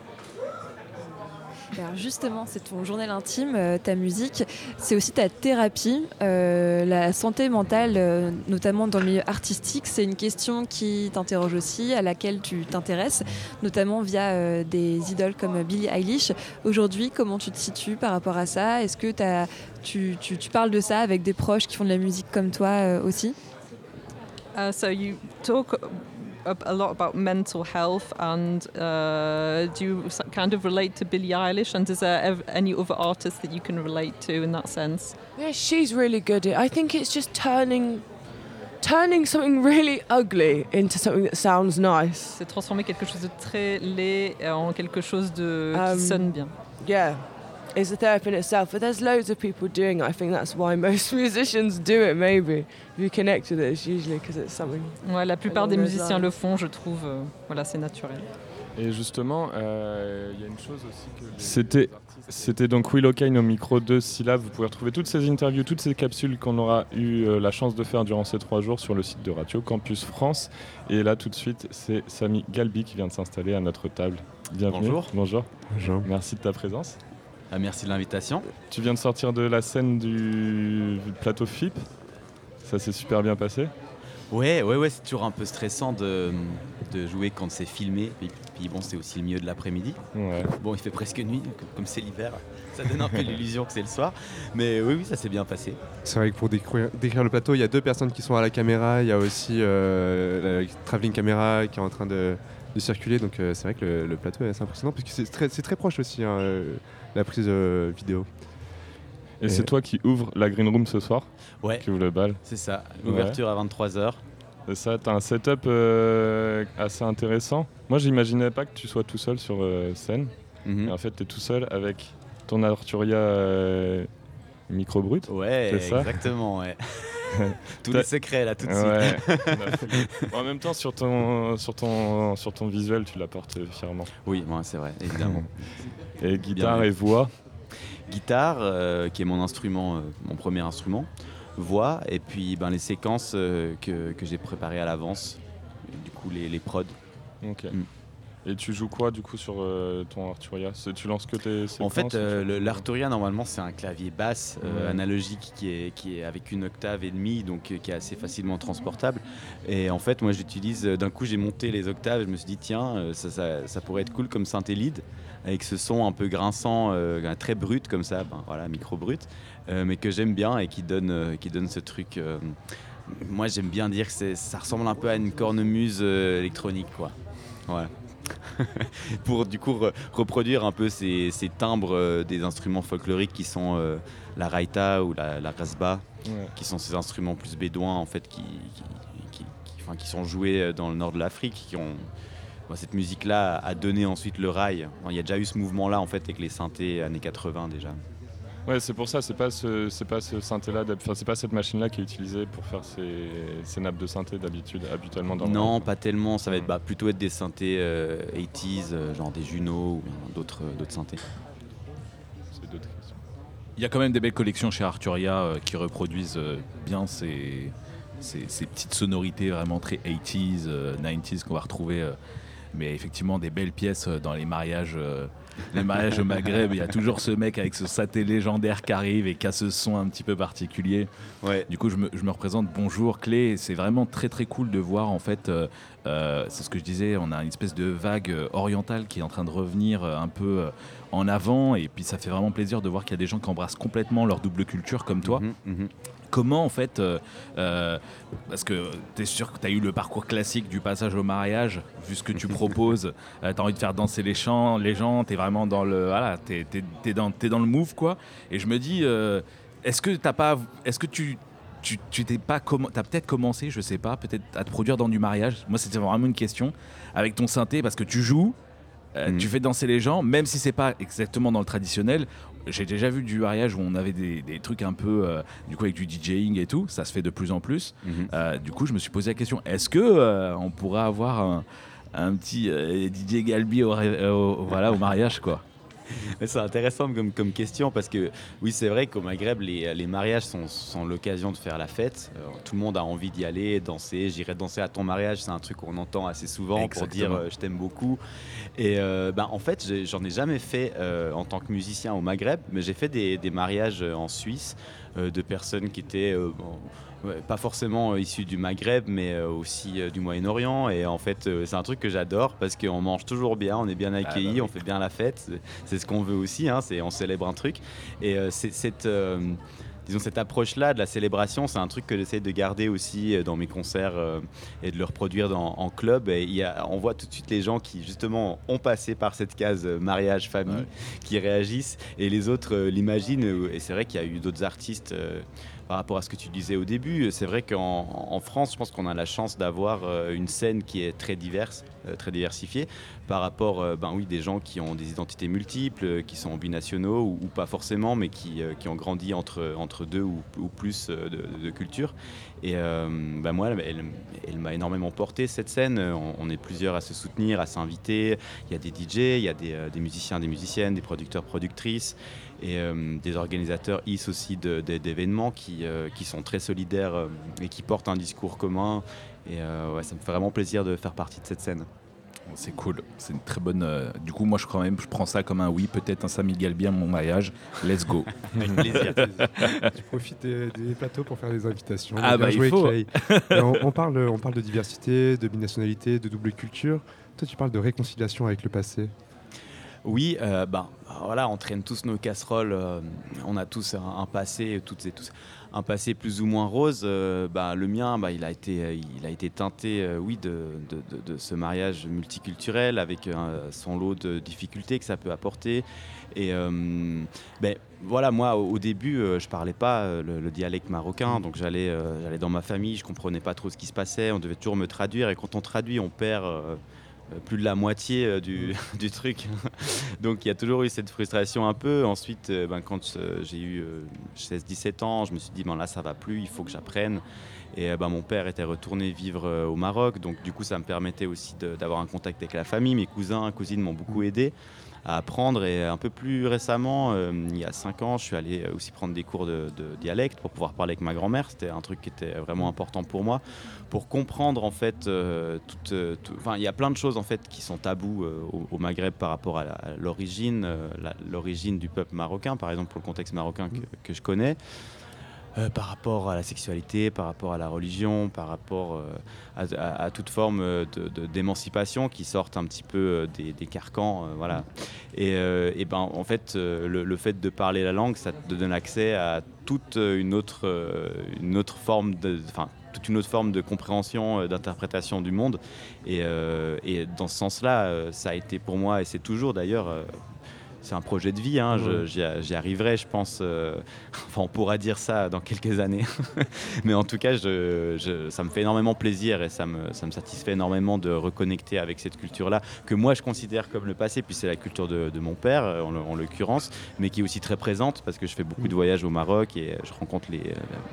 Justement, c'est ton journal intime, euh, ta musique, c'est aussi ta thérapie. Euh, la santé mentale, euh, notamment dans le milieu artistique, c'est une question qui t'interroge aussi, à laquelle tu t'intéresses, notamment via des idoles comme Billie Eilish. Aujourd'hui, comment tu te situes par rapport à ça? Est-ce que tu, parles de ça avec des proches qui font de la musique comme toi aussi? A, lot about mental health, and uh, do you kind of relate to Billie Eilish? And is there any other artists that you can relate to in that sense? Yeah, she's really good at. I think it's just turning, turning something really ugly into something that sounds nice. C'est transformer quelque chose de très laid en quelque chose de Um, qui sonne bien. Yeah, it's a therapy in itself. But there's loads of people doing it. I think that's why most musicians do it. Maybe if you connect with it, it's usually because it's something. Ouais, la plupart des musiciens lines. le font, je trouve. euh, voilà, c'est naturel. Et justement, euh, il y a une chose aussi que. C'était. C'était donc Will O'Kane au micro de syllabes. Vous pouvez retrouver toutes ces interviews, toutes ces capsules qu'on aura eu euh, la chance de faire durant ces trois jours sur le site de Radio Campus France. Et là, tout de suite, c'est Samy Galbi qui vient de s'installer à notre table. Bienvenue. Bonjour. Bonjour. Bonjour. Merci de ta présence. Ah, merci de l'invitation. Tu viens de sortir de la scène du plateau FIP. Ça s'est super bien passé. Ouais, ouais, ouais, c'est toujours un peu stressant de, de jouer quand c'est filmé. Puis, puis bon, c'est aussi le milieu de l'après-midi. Ouais. Bon, il fait presque nuit, donc comme c'est l'hiver, ça donne un peu l'illusion que c'est le soir. Mais oui, oui, ça s'est bien passé. C'est vrai que pour décrire, décrire le plateau, il y a deux personnes qui sont à la caméra. Il y a aussi euh, la travelling caméra qui est en train de, de circuler. Donc euh, c'est vrai que le, le plateau est assez impressionnant parce que c'est très, c'est très proche aussi hein, euh, la prise euh, vidéo. Et c'est toi qui ouvres la Green Room ce soir Ouais. Qui ouvre le bal C'est ça, l'ouverture à 23h. Et ça, t'as un setup euh, assez intéressant. Moi, j'imaginais pas que tu sois tout seul sur euh, scène. Mhm. En fait, tu es tout seul avec ton Arturia euh, micro brut. Ouais, c'est ça exactement, ouais. Tous les secrets là, tout de Ouais. suite. en même temps, sur ton, sur ton, sur ton visuel, tu l'apportes fièrement. Oui, ouais, c'est vrai, évidemment. et guitare et voix. Guitare, euh, qui est mon instrument, euh, mon premier instrument. Voix, et puis ben, les séquences euh, que, que j'ai préparées à l'avance. Du coup, les, les prods. Ok. Mm. Et tu joues quoi du coup sur euh, ton Arturia? Tu lances que tes séquences En fait, euh, l'Arturia, normalement, c'est un clavier basse euh, analogique qui est, qui est avec une octave et demie, donc qui est assez facilement transportable. Et en fait, moi, j'utilise. D'un coup, j'ai monté les octaves. Je me suis dit, tiens, ça, ça- ça pourrait être cool comme synthé lead, avec ce son un peu grinçant, très brut comme ça, ben, voilà, micro brut, mais que j'aime bien et qui donne, qui donne ce truc. moi, j'aime bien dire que ça ressemble un peu à une cornemuse électronique, quoi. Voilà. pour du coup re- reproduire un peu ces, ces timbres euh, des instruments folkloriques qui sont euh, la raïta ou la, la rasba, Ouais. qui sont ces instruments plus bédouins en fait qui, qui, qui- qui- enfin, qui sont joués euh, dans le nord de l'Afrique, qui ont bon, cette musique-là a donné ensuite le rail. Il y a déjà eu ce mouvement-là en fait avec les synthés années 80 déjà. Ouais, c'est pour ça, c'est pas ce, c'est pas ce synthé-là, enfin c'est pas cette machine-là qui est utilisée pour faire ces, ces nappes de synthé d'habitude, habituellement dans le Non, pas tellement. Ça va être bah, plutôt être des synthés euh, 80s, euh, genre des Juno ou d'autres euh, d'autres synthés. C'est d'autres questions. Il y a quand même des belles collections chez Arturia euh, qui reproduisent euh, bien ces, ces- ces petites sonorités vraiment très 80s, euh, 90s qu'on va retrouver. euh, mais effectivement, des belles pièces euh, dans les mariages euh, les mariages au Maghreb, il y a toujours ce mec avec ce saté légendaire qui arrive et qui a ce son un petit peu particulier. Du coup, je me, je me représente bonjour Clé. C'est vraiment très très cool de voir en fait. euh, euh, c'est ce que je disais, on a une espèce de vague euh, orientale qui est en train de revenir un peu en avant et puis ça fait vraiment plaisir de voir qu'il y a des gens qui embrassent complètement leur double culture comme toi. Comment en fait, euh, euh, parce que tu es sûr que tu as eu le parcours classique du passage au mariage, vu ce que tu proposes, tu as envie de faire danser les, chants, les gens, tu es vraiment dans le, voilà, t'es, t'es- t'es dans, t'es dans le move quoi. Et je me dis, euh, est-ce que t'as pas, est-ce que tu tu tu t'es pas t'as peut-être commencé je sais pas peut-être à te produire dans du mariage? Moi c'était vraiment une question. Avec ton synthé parce que tu joues euh, tu fais danser les gens même si c'est pas exactement dans le traditionnel j'ai déjà vu du mariage où on avait des, des trucs un peu euh, du coup avec du DJing et tout. Ça se fait de plus en plus. Euh, du coup je me suis posé la question est-ce que euh, on pourrait avoir un, un petit DJ Galbi au, voilà au mariage quoi? C'est intéressant comme, comme question parce que oui, c'est vrai qu'au Maghreb, les, les mariages sont, sont l'occasion de faire la fête. Euh, tout le monde a envie d'y aller, danser. J'irai danser à ton mariage, c'est un truc qu'on entend assez souvent pour dire euh, je t'aime beaucoup. Et euh, ben, en fait, j'en ai jamais fait en tant que musicien au Maghreb, mais j'ai fait des, des mariages en Suisse de personnes qui étaient bon, ouais, pas forcément euh, issues du Maghreb, mais euh, aussi euh, du Moyen-Orient. Et en fait, c'est un truc que j'adore parce qu'on mange toujours bien, on est bien accueillis, oui. on fait bien la fête. C'est- ce qu'on veut aussi, hein, c'est on célèbre un truc. Et c'est cette disons cette approche-là de la célébration, c'est un truc que j'essaie de garder aussi dans mes concerts euh, et de le reproduire dans- en club. Et il y a, on voit tout de suite les gens qui justement ont passé par cette case euh, mariage, famille, qui réagissent et les autres euh, l'imaginent. Et c'est vrai qu'il y a eu d'autres artistes. Par rapport à ce que tu disais au début, c'est vrai qu'en en France, je pense qu'on a la chance d'avoir euh, une scène qui est très diverse, euh, très diversifiée, par rapport, euh, ben oui, des gens qui ont des identités multiples, euh, qui sont binationaux ou, pas forcément, mais qui, qui ont grandi entre, entre deux ou, plus de, cultures. Et ben moi, elle, m'a énormément porté cette scène. On, est plusieurs à se soutenir, à s'inviter. Il y a des DJ, il y a des, des musiciens, des musiciennes, des producteurs, productrices et euh, des organisateurs IS aussi d'événements qui, euh, qui sont très solidaires euh, et qui portent un discours commun. Et euh, ouais, ça me fait vraiment plaisir de faire partie de cette scène. C'est cool, c'est une très bonne. euh, du coup, moi, je crois même, je prends ça comme un oui, peut-être un Samy Galbi à mon mariage. Let's go. Avec plaisir. tu profites des, des plateaux pour faire des invitations. Ah bah, il faut. Clay. Et on, on parle, on parle de diversité, de binationalité, de double culture. Toi, tu parles de réconciliation avec le passé. Oui, euh, ben voilà, on traîne tous nos casseroles. euh, on a tous un, passé, toutes et tous, un passé plus ou moins rose. ben, le mien, ben, il a été, il a été teinté, euh, oui, de, ce mariage multiculturel avec son lot de difficultés que ça peut apporter. Et ben voilà, moi au, début, je parlais pas le, le dialecte marocain, donc j'allais, j'allais dans ma famille, je comprenais pas trop ce qui se passait. On devait toujours me traduire, et quand on traduit, on perd. Euh, plus de la moitié euh, du, du truc. Donc il y a toujours eu cette frustration un peu. Ensuite, euh, ben, quand j'ai eu euh, 16-17 ans, je me suis dit, ben, là ça va plus, il faut que j'apprenne. Et ben, mon père était retourné vivre au Maroc, donc du coup ça me permettait aussi d'avoir un contact avec la famille. Mes cousins, cousines m'ont beaucoup aidé à apprendre. Et un peu plus récemment, euh, il y a 5 ans, je suis allé euh, aussi prendre des cours de, de dialecte pour pouvoir parler avec ma grand-mère. C'était un truc qui était vraiment important pour moi, pour comprendre en fait euh, toute, tout- Enfin, il y a plein de choses en fait qui sont tabous euh, au, au Maghreb par rapport à l'origine, l'origine du peuple marocain, par exemple pour le contexte marocain que, que je connais. Euh, par rapport à la sexualité, par rapport à la religion, par rapport euh, à, à- à toute forme euh, d'émancipation qui sortent un petit peu des, des carcans. voilà. Et, euh, et ben, en fait, le, le fait de parler la langue, ça te donne accès à toute une autre, une autre forme de. Toute une autre forme de compréhension, d'interprétation du monde. Et, euh, et dans ce sens-là, ça a été pour moi, et c'est toujours d'ailleurs, c'est un projet de vie. hein. J'y arriverai, je pense. euh, enfin, on pourra dire ça dans quelques années. Mais en tout cas, je- je- ça me fait énormément plaisir et ça me, ça me satisfait énormément de reconnecter avec cette culture-là, que moi je considère comme le passé, puis c'est la culture de, de mon père, euh, en, en l'occurrence, mais qui est aussi très présente parce que je fais beaucoup de voyages au Maroc et je rencontre les,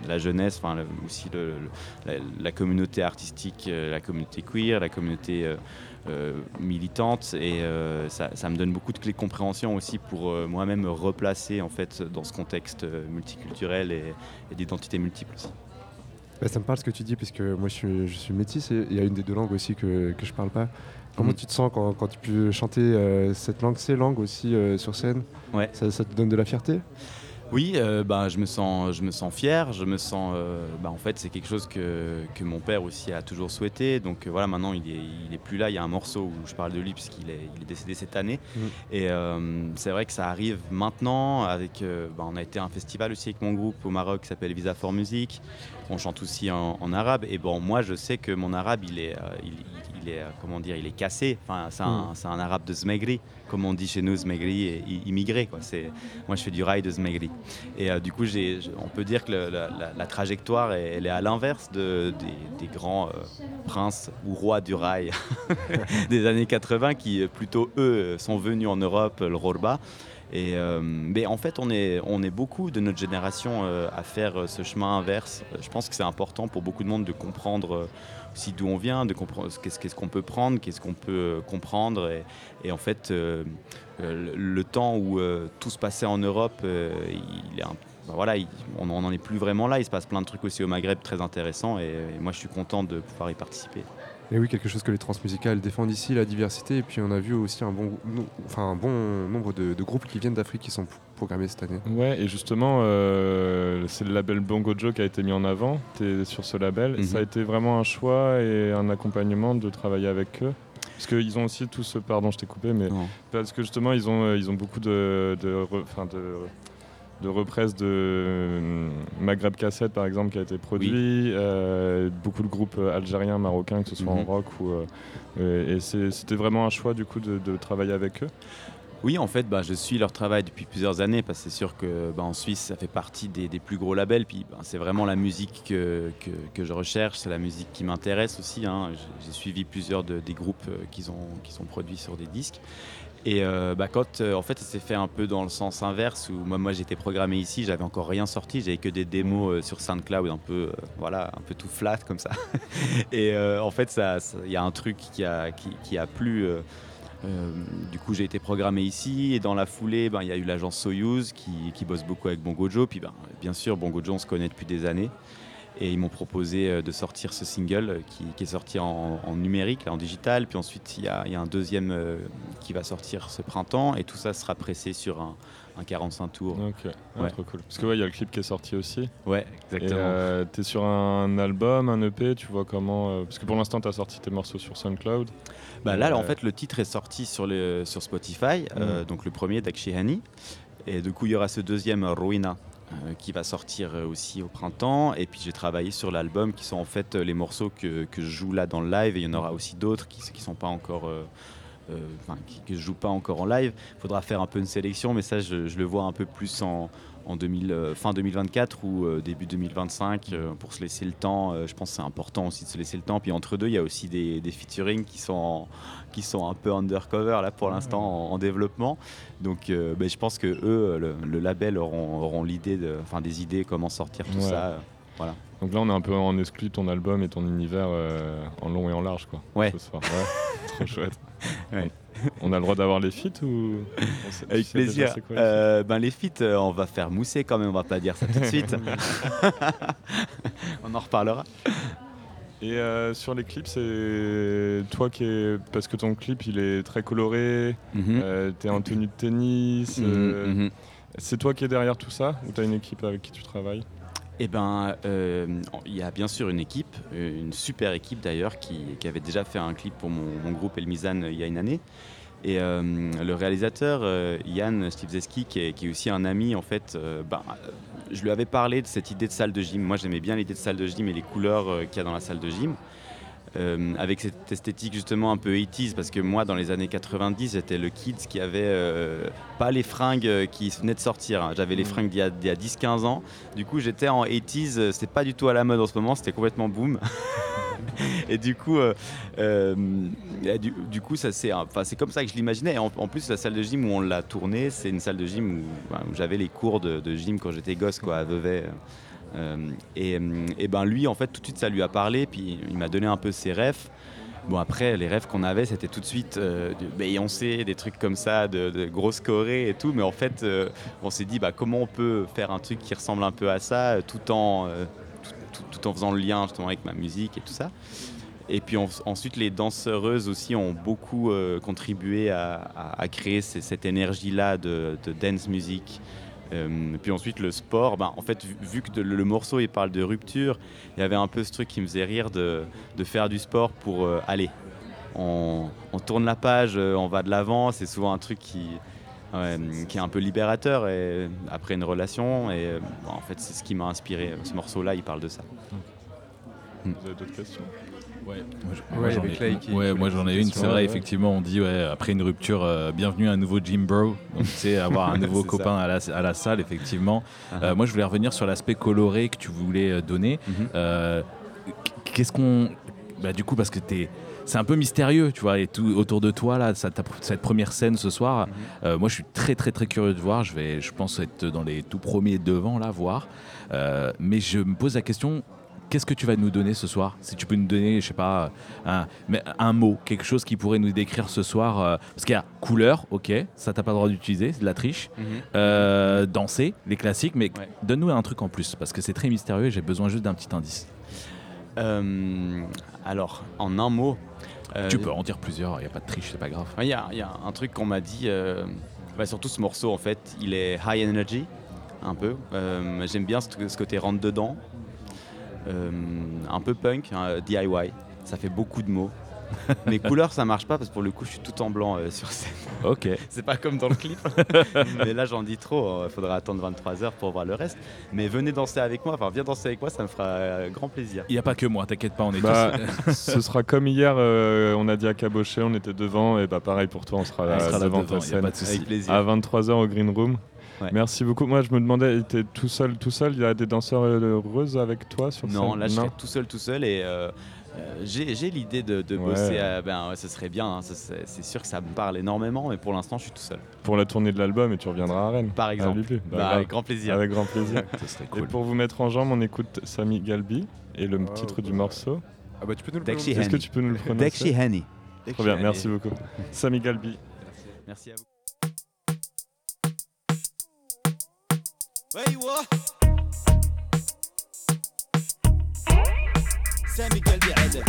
la, la jeunesse, enfin aussi le- le- la, la communauté artistique, euh, la communauté queer, la communauté euh, euh, militante et euh, ça, ça me donne beaucoup de clés de compréhension aussi pour euh, moi-même me replacer en fait dans ce contexte euh, multiculturel et, et d'identité multiple aussi. Bah, ça me parle ce que tu dis, puisque moi je suis, je suis métis et il y a une des deux langues aussi que, que je parle pas. Comment Mhm. tu te sens quand, quand tu peux chanter euh, cette langue, ces langues aussi euh, sur scène? Ouais. ça, ça te donne de la fierté? Oui, euh, bah, je, me sens, je me sens fier. Je me sens, euh, bah, en fait, c'est quelque chose que, que mon père aussi a toujours souhaité. Donc euh, voilà, maintenant il est, il est plus là. Il y a un morceau où je parle de lui puisqu'il est, il est décédé cette année. Mm. Et c'est vrai que ça arrive maintenant. Avec, bah, on a été à un festival aussi avec mon groupe au Maroc qui s'appelle Visa for Music. On chante aussi en, en arabe. Et bon, moi, je sais que mon arabe, il est, euh, il, il- il est, euh, comment dire, il est cassé. Enfin, c'est un, Mm. c'est un arabe de Zmegri, comme on dit chez nous, Zmegri et i- immigré. Quoi. C'est, moi, je fais du rail de Zmegri. Et euh, du coup, j'ai, on peut dire que le- la, la- la trajectoire, est- elle est à l'inverse de, des, des grands euh, princes ou rois du rail des années 80 qui, plutôt, eux, sont venus en Europe, le Rorba. Euh, mais en fait, on est, on est beaucoup de notre génération euh, à faire euh, ce chemin inverse. Je pense que c'est important pour beaucoup de monde de comprendre aussi d'où on vient, de comprendre ce qu'est-ce qu'on peut prendre, qu'est-ce qu'on peut comprendre. Et, en fait, le, temps où tout se passait en Europe, ben voilà, il- on n'en est plus vraiment là. Il se passe plein de trucs aussi au Maghreb très intéressants. Et moi, je suis content de pouvoir y participer. Et oui, quelque chose que les transmusicales défendent ici, la diversité. Et puis on a vu aussi un bon, no- enfin, un bon nombre de, de groupes qui viennent d'Afrique qui sont programmés cette année. Ouais, et justement, euh, c'est le label Bongo Joe qui a été mis en avant. Tu es sur ce label. Mhm. Ça a été vraiment un choix et un accompagnement de travailler avec eux. Parce qu'ils ont aussi tous, pardon, je t'ai coupé, mais parce que justement, ils ont, euh, ils ont beaucoup de, de, de, de reprises de euh, Maghreb Cassette, par exemple, qui a été produit. euh, beaucoup de groupes euh, algériens, marocains, que ce soit en Mhm. rock ou. euh, et c'était vraiment un choix, du coup, de, de travailler avec eux? Oui, en fait, bah, je suis leur travail depuis plusieurs années parce que c'est sûr que bah, en Suisse, ça fait partie des, des plus gros labels. Puis bah, c'est vraiment la musique que, que, que je recherche, c'est la musique qui m'intéresse aussi. hein. J'ai suivi plusieurs de- des groupes qu'ils ont, qui sont produits sur des disques. Et euh, bah, quand, euh, en fait, ça s'est fait un peu dans le sens inverse où moi, moi j'étais programmé ici, j'avais encore rien sorti, j'avais que des démos euh, sur SoundCloud, un peu, voilà, un peu tout flat comme ça. Et en fait, ça- il y a un truc qui a, qui, a plu. du coup, j'ai été programmé ici et dans la foulée, ben, il y a eu l'agence Soyuz qui, qui bosse beaucoup avec Bongo Joe. Puis, ben, bien sûr, Bongo Joe, on se connaît depuis des années. Et ils m'ont proposé euh, de sortir ce single euh, qui, qui est sorti en, en numérique, là, en digital. Puis ensuite, il y a, il y a un deuxième euh, qui va sortir ce printemps. Et tout ça sera pressé sur un, un 45 tours. Ok, ah, Ouais. trop cool. Parce que ouais, il y a le clip qui est sorti aussi. Ouais, exactement. Euh, t'es sur un album, un EP, tu vois comment euh, Parce que pour l'instant, t'as sorti tes morceaux sur SoundCloud. Bah là, Euh, en fait, le titre est sorti sur, le, sur Spotify, Mm. donc le premier d'Akshihani. Et du coup, il y aura ce deuxième, Ruina, qui va sortir euh, aussi au printemps. Et puis, j'ai travaillé sur l'album, qui sont en fait euh, les morceaux que, je joue là dans le live. Et il y en aura aussi d'autres qui ne sont pas encore. euh, euh, qui- que je joue pas encore en live. Il faudra faire un peu une sélection, mais ça, je le vois un peu plus en, en 2000, euh, fin 2024 ou euh, début 2025 euh, pour se laisser le temps. Je pense que c'est important aussi de se laisser le temps. Puis entre deux, il y a aussi des, des featuring qui sont, en- qui sont un peu undercover là pour l'instant en, en développement. Donc, ben, je pense que eux, le, le label auront, auront l'idée, de- enfin des idées comment sortir tout Ouais. ça. voilà. Donc là, on est un peu en exclu ton album et ton univers en long et en large, quoi. Ouais. Ce soir. Ouais, trop chouette. Ouais. On a le droit d'avoir les feats ou sait- tu Avec plaisir. c'est quoi, les Euh, ben, les feats, euh, on va faire mousser quand même, on va pas dire ça tout de suite. on en reparlera. Et euh, sur les clips, c'est toi qui es. Parce que ton clip, il est très coloré, t'es en tenue de tennis. Mhm, mhm. C'est toi qui es derrière tout ça ou t'as une équipe avec qui tu travailles? Eh ben, euh, il y a bien sûr une équipe, euh, une super équipe d'ailleurs, qui, avait déjà fait un clip pour mon, groupe Elmizan euh, il y a une année. Et le réalisateur, Yann Stivzeski, qui est, qui est aussi un ami, en fait, ben, je lui avais parlé de cette idée de salle de gym. Moi, j'aimais bien l'idée de salle de gym et les couleurs qu'il y a dans la salle de gym. Euh, avec cette esthétique justement un peu 80s parce que moi dans les années 90 j'étais le kids qui avait euh, pas les fringues euh, qui venaient de sortir hein. j'avais les Mm. fringues d'il y a, a 10-15 ans du coup j'étais en 80s euh, c'était pas du tout à la mode en ce moment c'était complètement boom et du coup euh, euh, du, du coup ça c'est enfin c'est comme ça que je l'imaginais en, en plus la salle de gym où on l'a tournée c'est une salle de gym où, où j'avais les cours de, de gym quand j'étais gosse quoi à Vevey et, euh, et ben lui, en fait, tout de suite, ça lui a parlé, puis il m'a donné un peu ses rêves. Bon, après, les rêves qu'on avait, c'était tout de suite euh, de Beyoncé, des trucs comme ça, de, de grosses Corée et tout. Mais en fait, euh, on s'est dit, bah, comment on peut faire un truc qui ressemble un peu à ça, euh, tout en, euh, tout, en faisant le lien justement avec ma musique et tout ça. Et puis ensuite, les danseuses aussi ont beaucoup euh, contribué à, créer cette énergie-là de, dance music. Euh, puis ensuite, le sport, ben, en fait, vu, que le, morceau il parle de rupture, il y avait un peu ce truc qui me faisait rire de, faire du sport pour euh, aller. On, tourne la page, on va de l'avant, c'est souvent un truc qui, est un peu libérateur et, après une relation. Et en fait, c'est ce qui m'a inspiré. Ce morceau-là, il parle de ça. Vous avez d'autres questions? Ouais, moi j'en ai, une. C'est vrai, effectivement, on dit ouais, après une rupture, euh, bienvenue à un nouveau Jim Bro. Donc tu sais, avoir un nouveau copain à la, à la, salle, effectivement. Uh-huh. Euh, moi je voulais revenir sur l'aspect coloré que tu voulais euh, donner. Mm-hmm. Qu'est-ce qu'on. Bah, du coup, parce que t'es c'est un peu mystérieux, tu vois, et tout autour de toi là, cette première scène ce soir. Mm-hmm. moi, je suis très très très curieux de voir. Je vais, je pense être dans les tout premiers devant là, voir. mais je me pose la question, qu'est-ce que tu vas nous donner ce soir? Si tu peux nous donner, je sais pas, un, un mot, quelque chose qui pourrait nous décrire ce soir. Euh, parce qu'il y a couleur, ok, ça t'as pas le droit d'utiliser, c'est de la triche. Mhm. Euh, danser, les classiques, mais donne-nous un truc en plus, parce que c'est très mystérieux et j'ai besoin juste d'un petit indice. Euh, alors, en un mot. tu peux en dire plusieurs, il n'y a pas de triche, c'est pas grave. Il y, a un truc qu'on m'a dit, bah, surtout ce morceau en fait, il est high energy, un peu. J'aime bien ce, ce côté rentre dedans. Euh, un peu punk, hein, DIY. Ça fait beaucoup de mots. Mes couleurs, ça marche pas parce que pour le coup, je suis tout en blanc euh, sur scène. Ok. c'est pas comme dans le clip. Mais là, j'en dis trop. Il faudra attendre 23 heures pour voir le reste. Mais venez danser avec moi. Enfin, viens danser avec moi, ça me fera euh, grand plaisir. Il n'y a pas que moi, t'inquiète pas, on est bah, ce sera comme hier. on a dit à Caboché, on était devant. Et bah pareil pour toi, on sera, devant, ta scène. Pas de avec plaisir. À 23 h au Green Room. Merci beaucoup. Moi, je me demandais, tu es tout seul, tout seul Il y a des danseurs heureuses avec toi sur scène Non, là, je serai tout seul, tout seul. Et euh, euh, j'ai l'idée de, bosser. ben, ce serait bien. Hein, c'est sûr que ça me parle énormément, mais pour l'instant, je suis tout seul. Pour la tournée de l'album, et tu reviendras à Rennes Par exemple. Bah, avec grand plaisir. Avec grand plaisir. Et pour vous mettre en jambe, on écoute Sami Galbi et le titre du morceau. Ah bah, tu peux nous le prononcer Est-ce que tu peux nous le prononcer? Dekshi Hani. Très bien, merci beaucoup. Sami Galbi. Merci à vous. أيوه. سامي قلبي عدل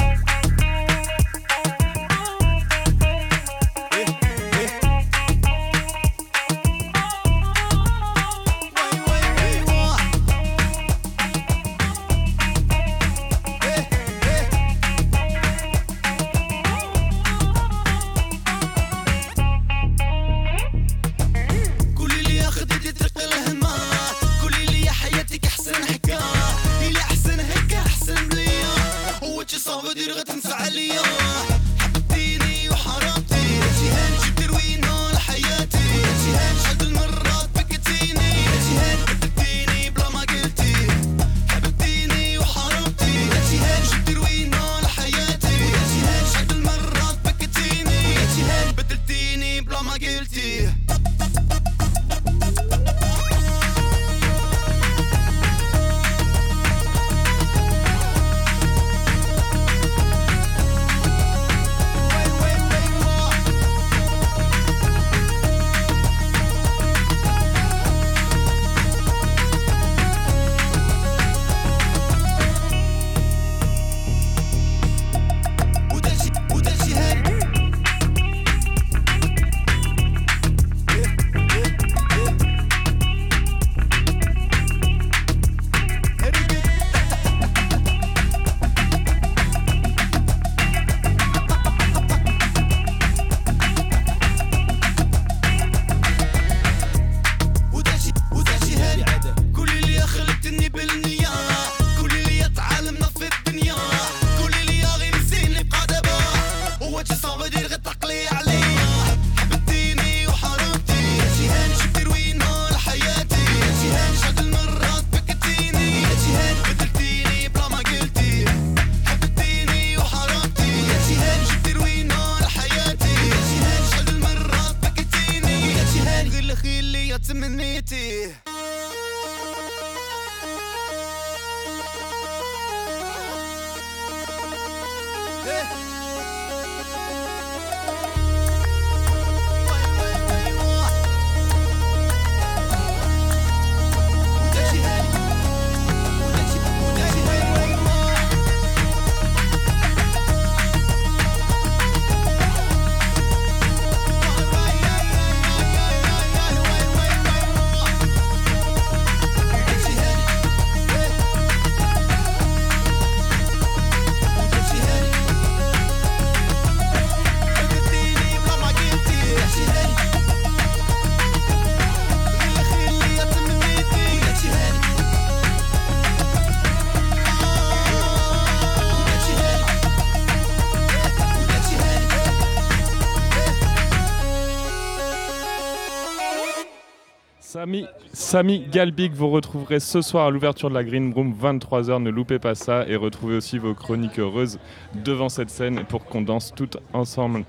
Samy, Galbic, vous retrouverez ce soir à l'ouverture de la Green Room, 23h. Ne loupez pas ça et retrouvez aussi vos chroniques heureuses devant cette scène pour qu'on danse toutes ensemble.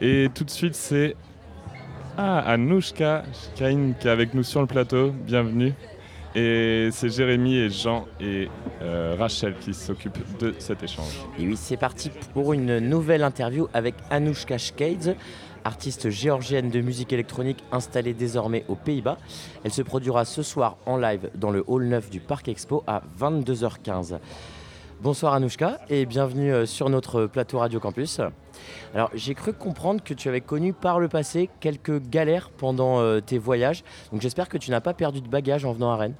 Et tout de suite, c'est ah, Anouchka Shkain qui est avec nous sur le plateau. Bienvenue. Et c'est Jérémy et Jean et euh, Rachel qui s'occupent de cet échange. Et oui, c'est parti pour une nouvelle interview avec Anouchka Shkades, artiste géorgienne de musique électronique installée désormais aux Pays-Bas. Elle se produira ce soir en live dans le hall 9 du Parc Expo à 22h15. Bonsoir Anouchka et bienvenue euh, sur notre plateau Radio Campus. Alors j'ai cru comprendre que tu avais connu par le passé quelques galères pendant euh, tes voyages, donc j'espère que tu n'as pas perdu de bagages en venant à Rennes.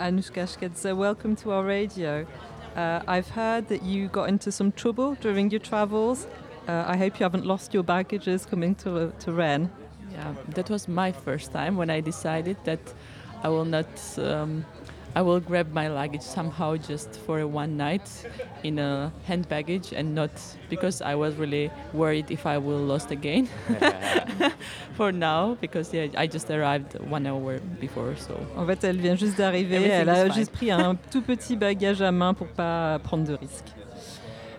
Anushka Shkedza, welcome to our radio. Uh, I've heard that you got into some trouble during your travels. Uh, I hope you haven't lost your baggages coming to, to Rennes. Yeah, that was my first time when I decided that I will not. Um, I will grab my luggage somehow just for a one night in a hand baggage and not because I was really worried if I will lost again for now because yeah, I just arrived one hour before so. En fait, elle vient juste d'arriver, elle a juste pris un tout petit bagage à main pour pas prendre de risques.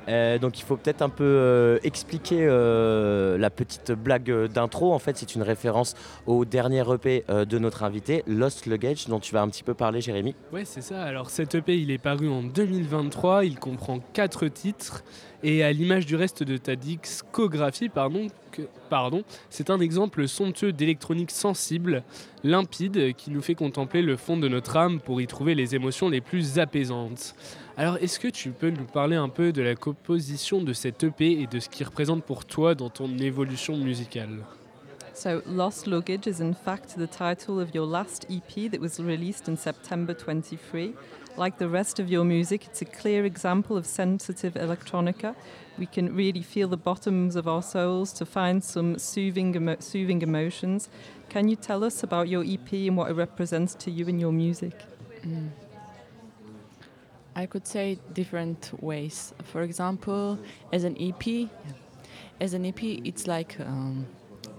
Euh, donc il faut peut-être un peu euh, expliquer euh, la petite blague d'intro. En fait, c'est une référence au dernier EP de notre invité, Lost Luggage, dont tu vas un petit peu parler, Jérémy. Ouais, c'est ça. Alors cet EP, il est paru en 2023. Il comprend quatre titres. Et à l'image du reste de ta discographie, pardon, c'est un exemple somptueux d'électronique sensible, limpide, qui nous fait contempler le fond de notre âme pour y trouver les émotions les plus apaisantes. Alors, est-ce que tu peux nous parler un peu de la composition de cette EP et de ce qu'il représente pour toi dans ton évolution musicale? So, Lost Luggage is in fact the title of your last EP that was released in September 23. Like the rest of your music, it's a clear example of sensitive electronica. We can really feel the bottoms of our souls to find some soothing, emo soothing emotions. Can you tell us about your EP and what it represents to you in your music? Mm. I could say different ways. For example, as an EP, as an EP, it's like um,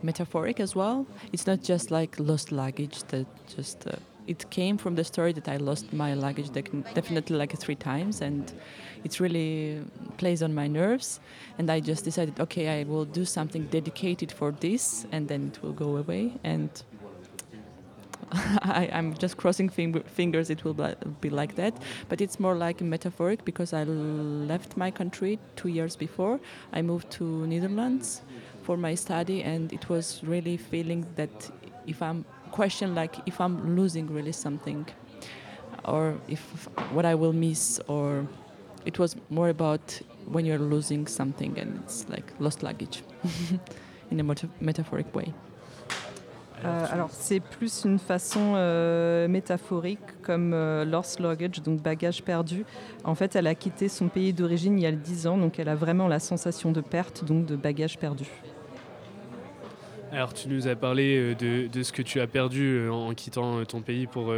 metaphoric as well. It's not just like lost luggage that just. Uh, it came from the story that I lost my luggage definitely like three times, and it really plays on my nerves. And I just decided, okay, I will do something dedicated for this, and then it will go away. And I, am just crossing fingers it will be like that. But it's more like metaphoric because I left my country two years before. I moved to Netherlands for my study, and it was really feeling that if I'm question like if I'm losing really something, or if what I will miss, or it was more about when you're losing something and it's like lost luggage in a metaphoric way. Euh, alors c'est plus une façon euh, métaphorique comme euh, lost luggage, donc bagage perdu. En fait, elle a quitté son pays d'origine il y a 10 ans, donc elle a vraiment la sensation de perte, donc de bagage perdu. Alors tu nous as parlé de, de ce que tu as perdu en quittant ton pays pour,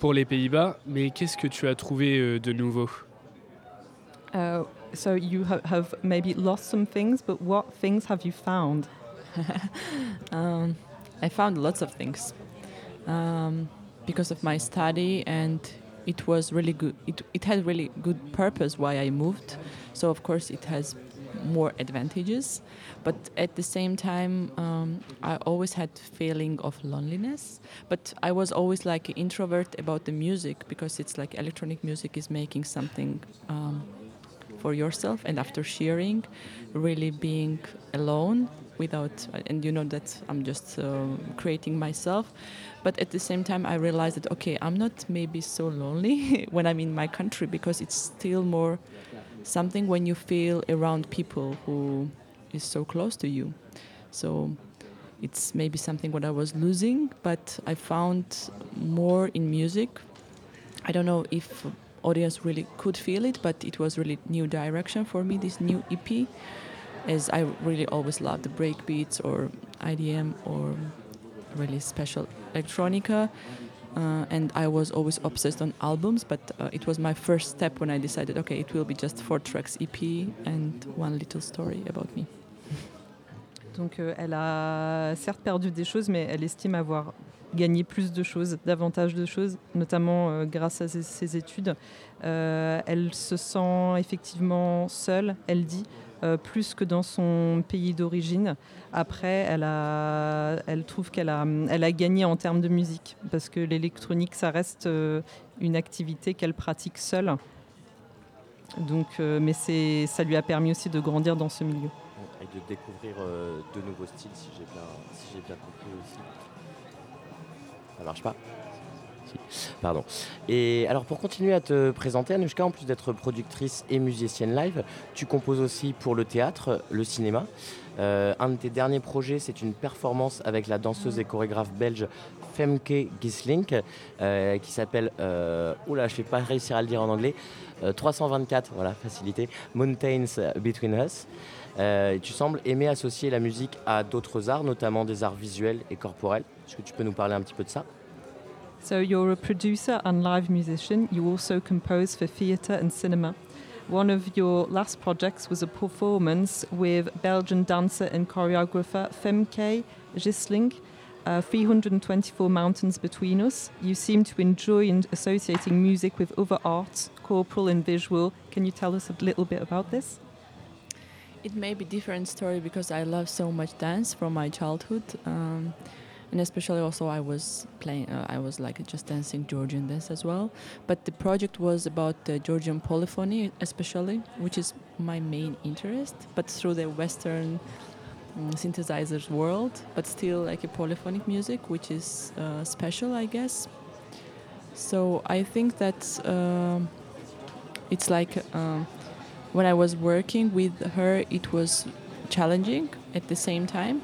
pour les Pays-Bas, mais qu'est-ce que tu as trouvé de nouveau? Uh, So you have maybe lost some things, but what things have you found? Um, I found lots of things um, because of my study, and it was really good. It, it had really good purpose why I moved. So of course it has more advantages, but at the same time um, I always had feeling of loneliness. But I was always like introvert about the music because it's like electronic music is making something. Um, for yourself and after sharing really being alone without and you know that i'm just uh, creating myself. But at the same time i realized that okay i'm not maybe so lonely when i'm in my country because it's still more something when you feel around people who is so close to you. So it's maybe something what i was losing but i found more in music. I don't know if audience really could feel it but it was really new direction for me this new ep is I really always love the break beats or IDM or really special electronica. Uh, and I was always obsessed on albums, but uh, it was my first step when I decided, okay, it will be just four tracks EP and one little story about me. Donc euh, elle a certes perdu des choses, mais elle estime avoir gagner plus de choses, davantage de choses, notamment euh, grâce à ses, ses études. Euh, elle se sent effectivement seule, elle dit, euh, plus que dans son pays d'origine. Après, elle, trouve qu'elle a, gagné en termes de musique, parce que l'électronique, ça reste euh, une activité qu'elle pratique seule. Donc, euh, mais ça lui a permis aussi de grandir dans ce milieu. Et de découvrir de nouveaux styles, si j'ai bien, si j'ai bien compris aussi. Ça marche pas? Pardon. Et alors pour continuer à te présenter, Anushka, en plus d'être productrice et musicienne live, tu composes aussi pour le théâtre, le cinéma. Euh, un de tes derniers projets, c'est une performance avec la danseuse et chorégraphe belge Femke Gislink, euh, qui s'appelle, euh, oula, je ne vais pas réussir à le dire en anglais, euh, 324, voilà, facilité, Mountains Between Us. Euh, tu sembles aimer associer la musique à d'autres arts, notamment des arts visuels et corporels. Est-ce que tu peux nous parler un petit peu de ça? So you're a producer and live musician. You also compose for theatre and cinema. One of your last projects was a performance with Belgian dancer and choreographer Femke Gisling. Uh, 324 mountains between us. You seem to enjoy associating music with other arts, corporal and visual. Can you tell us a little bit about this? It may be different story because I love so much dance from my childhood, um, and especially also I was playing. Uh, I was like just dancing Georgian dance as well. But the project was about the Georgian polyphony, especially, which is my main interest. But through the Western um, synthesizers world, but still like a polyphonic music, which is uh, special, I guess. So I think that um it's like. Um, when I was working with her, it was challenging at the same time.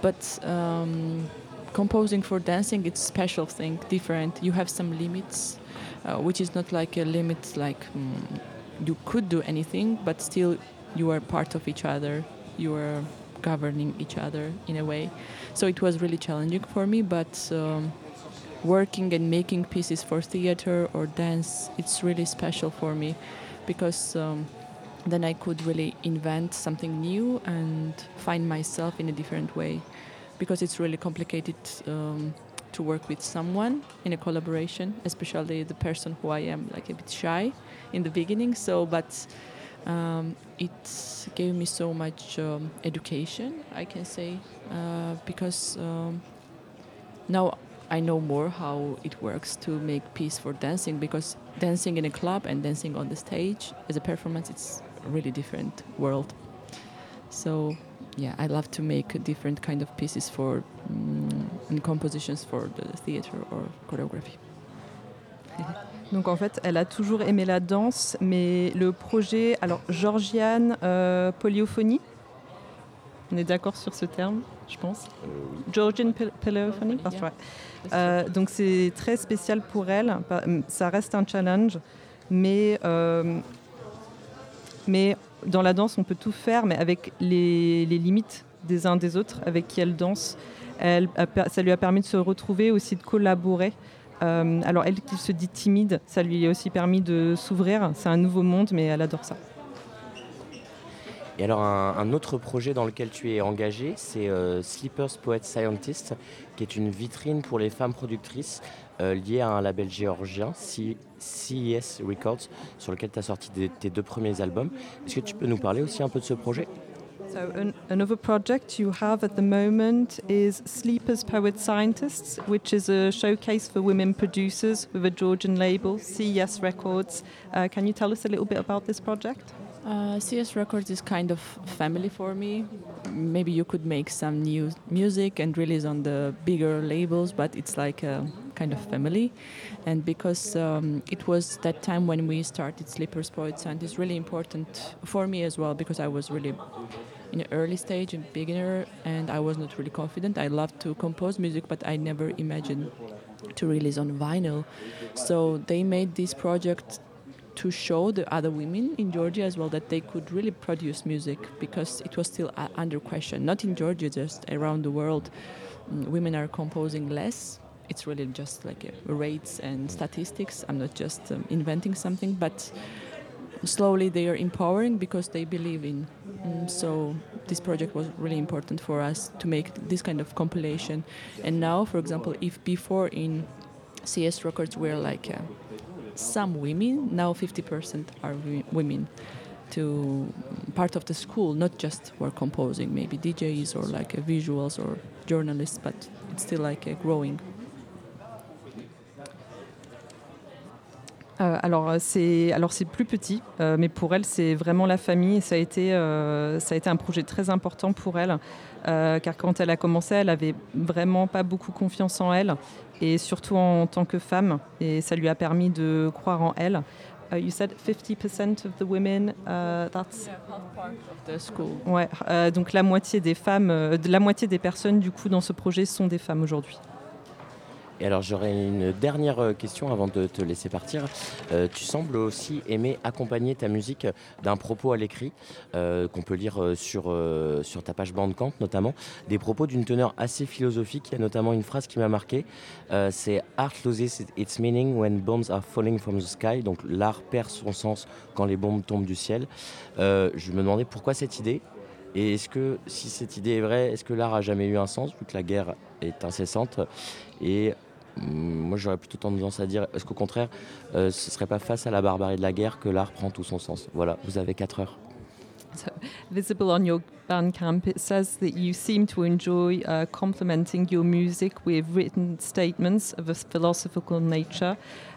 But um, composing for dancing, it's special thing, different. You have some limits, uh, which is not like a limit like mm, you could do anything, but still you are part of each other. You are governing each other in a way. So it was really challenging for me, but. Um, working and making pieces for theater or dance it's really special for me because um, then I could really invent something new and find myself in a different way because it's really complicated um, to work with someone in a collaboration, especially the person who I am like a bit shy in the beginning. So, but um, it gave me so much um, education, I can say, uh, because um, now I know more how it works to make piece for dancing because dancing in a club and dancing on the stage as a performance it's a really different world. So yeah, I love to make different kind of pieces for mm, and compositions for the theater or choreography. Donc en fait, elle a toujours aimé la danse, mais le projet, alors Georgiane euh, Polyophonie, on est d'accord sur ce terme, je pense? Georgian Pol- Polyophonie, right. Euh, donc c'est très spécial pour elle. Ça reste un challenge, mais euh, mais dans la danse, on peut tout faire, mais avec les, limites des uns des autres avec qui elle danse. Ça lui a permis de se retrouver, aussi de collaborer. Euh, alors elle qui se dit timide, ça lui a aussi permis de s'ouvrir. C'est un nouveau monde, mais elle adore ça. Et alors un, un autre projet dans lequel tu es engagé, c'est euh, Sleepers Poet Scientist, qui est une vitrine pour les femmes productrices euh, liée à un label géorgien, C- CES Records, sur lequel tu as sorti des- tes deux premiers albums. Est-ce que tu peux nous parler aussi un peu de ce projet? So an, another project you have at the moment is Sleepers Poet Scientists, which is a showcase for women producers with a Georgian label, CES Records. Uh, can you tell us a little bit about this project? Uh, CS Records is kind of family for me. Maybe you could make some new music and release on the bigger labels, but it's like a kind of family. And because um, it was that time when we started Sleepers Poets, and it's really important for me as well because I was really in an early stage, a beginner, and I was not really confident. I loved to compose music, but I never imagined to release on vinyl. So they made this project to show the other women in Georgia as well that they could really produce music because it was still uh, under question. Not in Georgia, just around the world, mm, women are composing less. It's really just like uh, rates and statistics. I'm not just um, inventing something, but slowly they are empowering because they believe in. Mm, so this project was really important for us to make this kind of compilation. And now, for example, if before in CS records were like uh, some women, now 50% are women to part of the school, not just who are composing, maybe DJs or like uh, visuals or journalists, but it's still like uh, growing. Euh, alors euh, c'est alors c'est plus petit, euh, mais pour elle c'est vraiment la famille et ça a été euh, ça a été un projet très important pour elle car quand elle a commencé elle avait vraiment pas beaucoup confiance en elle et surtout en tant que femme et ça lui a permis de croire en elle. Uh, you said 50% of the women, uh, that's the school. Ouais, donc la moitié des femmes, de la moitié des personnes du coup dans ce projet sont des femmes aujourd'hui. Et alors j'aurais une dernière euh, question avant de te laisser partir. Euh, tu sembles aussi aimer accompagner ta musique d'un propos à l'écrit, euh, qu'on peut lire euh, sur, euh, sur ta page Bandcamp notamment, des propos d'une teneur assez philosophique. Il y a notamment une phrase qui m'a marqué, euh, c'est Art loses its meaning when bombs are falling from the sky. Donc l'art perd son sens quand les bombes tombent du ciel. Euh, je me demandais pourquoi cette idée? Et est-ce que, si cette idée est vraie, est-ce que l'art a jamais eu un sens, vu que la guerre est incessante? Et moi, j'aurais plutôt tendance à dire, est-ce qu'au contraire, euh, ce serait pas face à la barbarie de la guerre que l'art prend tout son sens? Voilà, vous avez 4 heures. So, visible on your Bandcamp, it says that you seem to enjoy uh, complementing your music with written statements of a philosophical nature.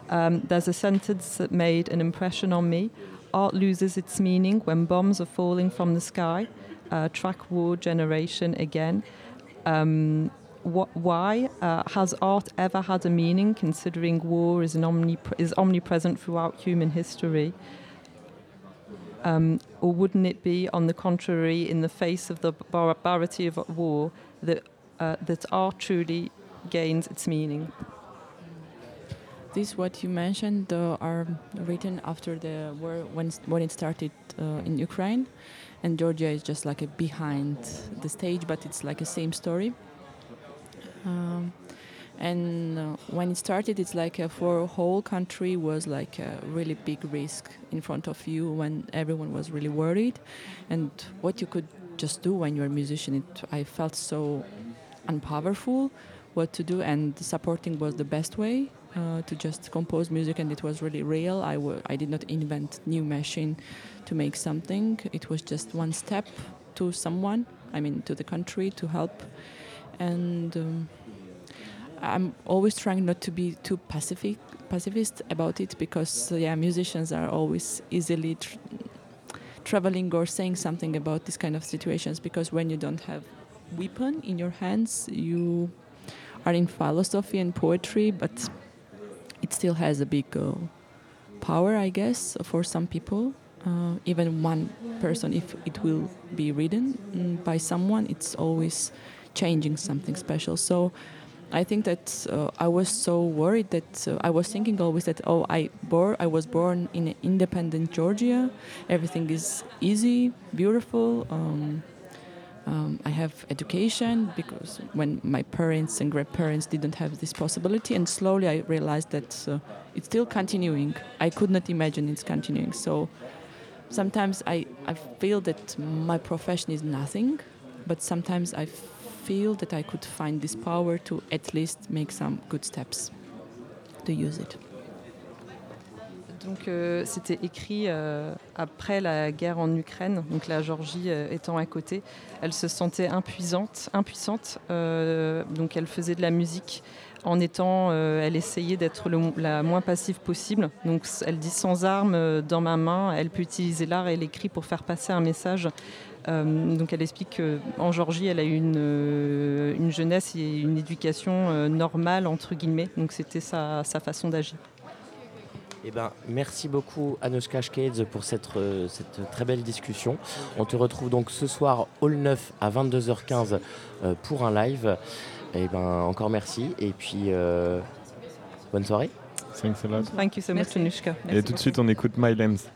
Um, there's a sentence that made an impression on me. Art loses its meaning when bombs are falling from the sky. Uh, track war generation again. Um, what, why uh, has art ever had a meaning, considering war is, is omnipresent throughout human history? Um, or wouldn't it be, on the contrary, in the face of the barbarity of war, that, uh, that art truly gains its meaning? These what you mentioned uh, are written after the war when when it started uh, in Ukraine, and Georgia is just like a behind the stage, but it's like a same story. Um, and uh, when it started, it's like a, for a whole country was like a really big risk in front of you when everyone was really worried, and what you could just do when you're a musician. It, I felt so unpowerful what to do, and supporting was the best way uh, to just compose music, and it was really real. I w- I did not invent new machine to make something. It was just one step to someone. I mean, to the country to help, and. Um, I'm always trying not to be too pacific, pacifist about it because uh, yeah, musicians are always easily tr- traveling or saying something about this kind of situations because when you don't have weapon in your hands, you are in philosophy and poetry, but it still has a big uh, power, I guess, for some people. Uh, even one person, if it will be written mm, by someone, it's always changing something special. So I think that uh, I was so worried that uh, I was thinking always that oh I bor- I was born in independent Georgia, everything is easy, beautiful. Um, um, I have education because when my parents and grandparents didn't have this possibility, and slowly I realized that uh, it's still continuing. I could not imagine it's continuing. So sometimes I, I feel that my profession is nothing, but sometimes I feel that I could find this power to at least make some good. Donc euh, c'était écrit euh, après la guerre en Ukraine, donc la Géorgie euh, étant à côté. Elle se sentait impuissante, impuissante donc elle faisait de la musique en étant, elle essayait d'être la moins passive possible. Donc elle dit sans armes dans ma main, elle peut utiliser l'art et l'écrit pour faire passer un message. Euh, donc elle explique qu'en Géorgie, elle a eu une, euh, une jeunesse et une éducation euh, normale, entre guillemets. Donc c'était sa, sa façon d'agir. Eh ben, merci beaucoup Anushka Shkades pour cette, euh, cette très belle discussion. On te retrouve donc ce soir Hall 9 à 22h15 euh, pour un live. Et ben, encore merci et puis euh, bonne soirée. Thanks a lot. Thank you so much, Anushka. Et tout de suite, on écoute My Lambs.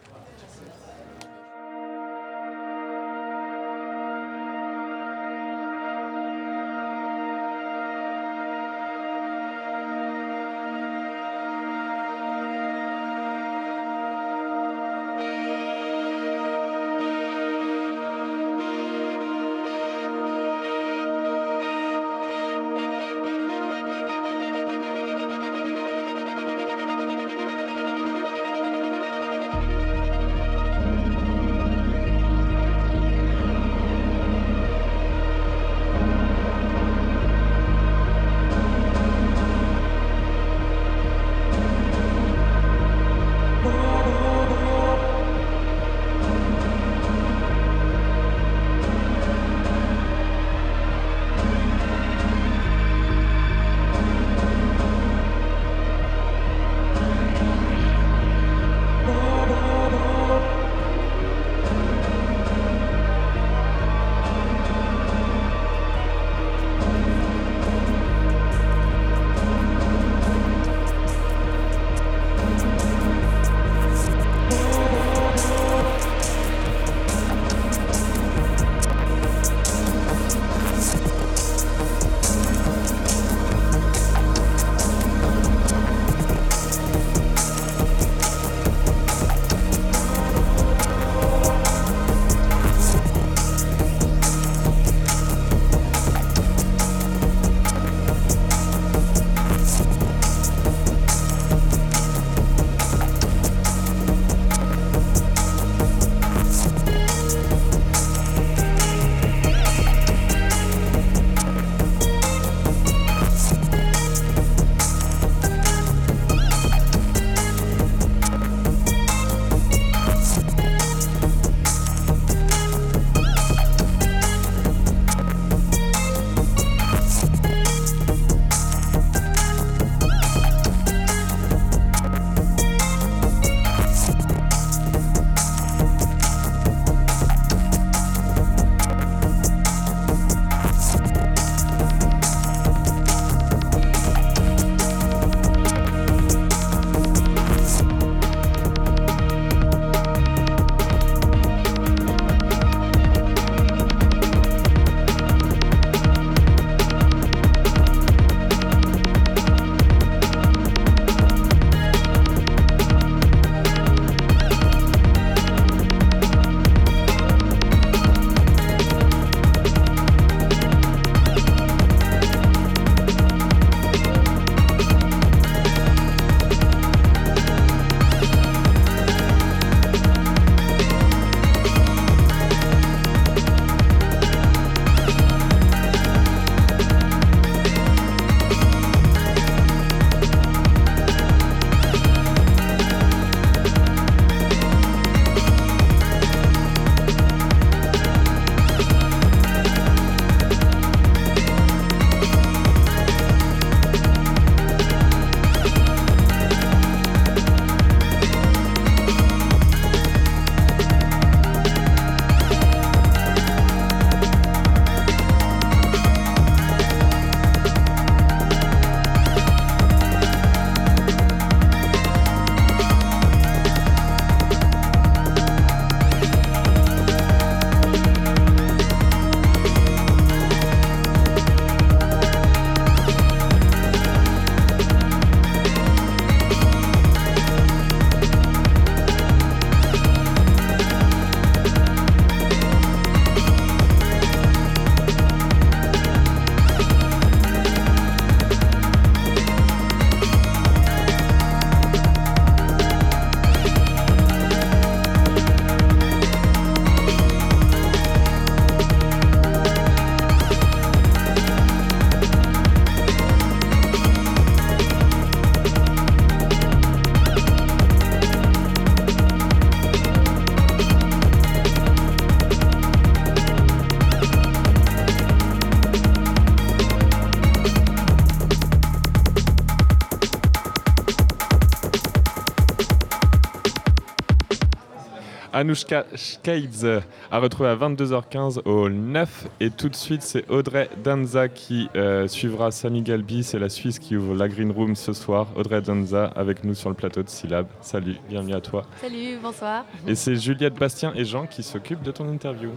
Anoushka Shkades à retrouver à 22h15 au 9. Et tout de suite, c'est Audrey Danza qui euh, suivra Sami Galbi. C'est la Suisse qui ouvre la Green Room ce soir. Audrey Danza avec nous sur le plateau de Syllab. Salut, bienvenue à toi. Salut, bonsoir. Et c'est Juliette Bastien et Jean qui s'occupent de ton interview.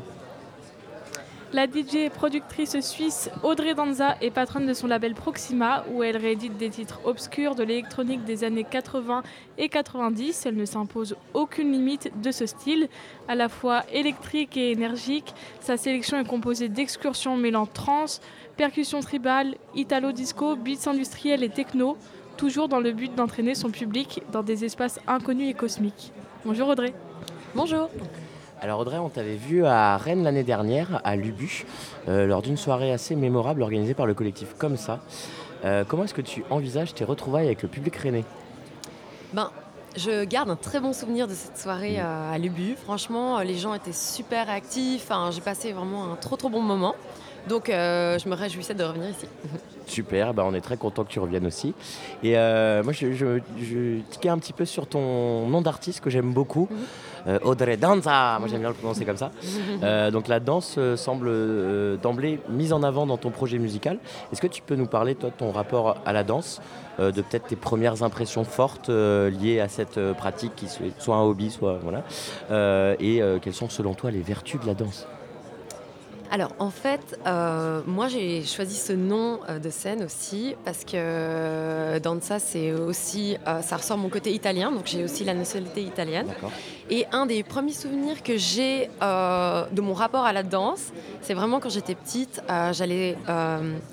La DJ et productrice suisse Audrey Danza est patronne de son label Proxima où elle réédite des titres obscurs de l'électronique des années 80 et 90. Elle ne s'impose aucune limite de ce style, à la fois électrique et énergique. Sa sélection est composée d'excursions mêlant trance, percussions tribales, italo-disco, beats industriels et techno, toujours dans le but d'entraîner son public dans des espaces inconnus et cosmiques. Bonjour Audrey. Bonjour. Alors Audrey, on t'avait vu à Rennes l'année dernière, à Lubu, euh, lors d'une soirée assez mémorable organisée par le collectif Comme ça. Euh, comment est-ce que tu envisages tes retrouvailles avec le public rennais? Ben, je garde un très bon souvenir de cette soirée euh, à Lubu. Franchement, les gens étaient super actifs. J'ai passé vraiment un trop trop bon moment. Donc, je me réjouissais de revenir ici. Super, bah on est très content que tu reviennes aussi. Et euh, moi, je, je, je, tiquais un petit peu sur ton nom d'artiste que j'aime beaucoup, Mhm. euh, Audrey Danza. Moi, j'aime bien le prononcer comme ça. Euh, donc, la danse euh, semble euh, d'emblée mise en avant dans ton projet musical. Est-ce que tu peux nous parler, toi, de ton rapport à la danse, euh, de peut-être tes premières impressions fortes euh, liées à cette euh, pratique qui soit un hobby, soit. Voilà. Euh, et euh, quelles sont, selon toi, les vertus de la danse? Alors en fait, euh, moi j'ai choisi ce nom euh, de scène aussi parce que euh, Danza c'est aussi, euh, ça ressort mon côté italien, donc j'ai aussi la nationalité italienne. Et un des premiers souvenirs que j'ai de mon rapport à la danse, c'est vraiment quand j'étais petite, j'allais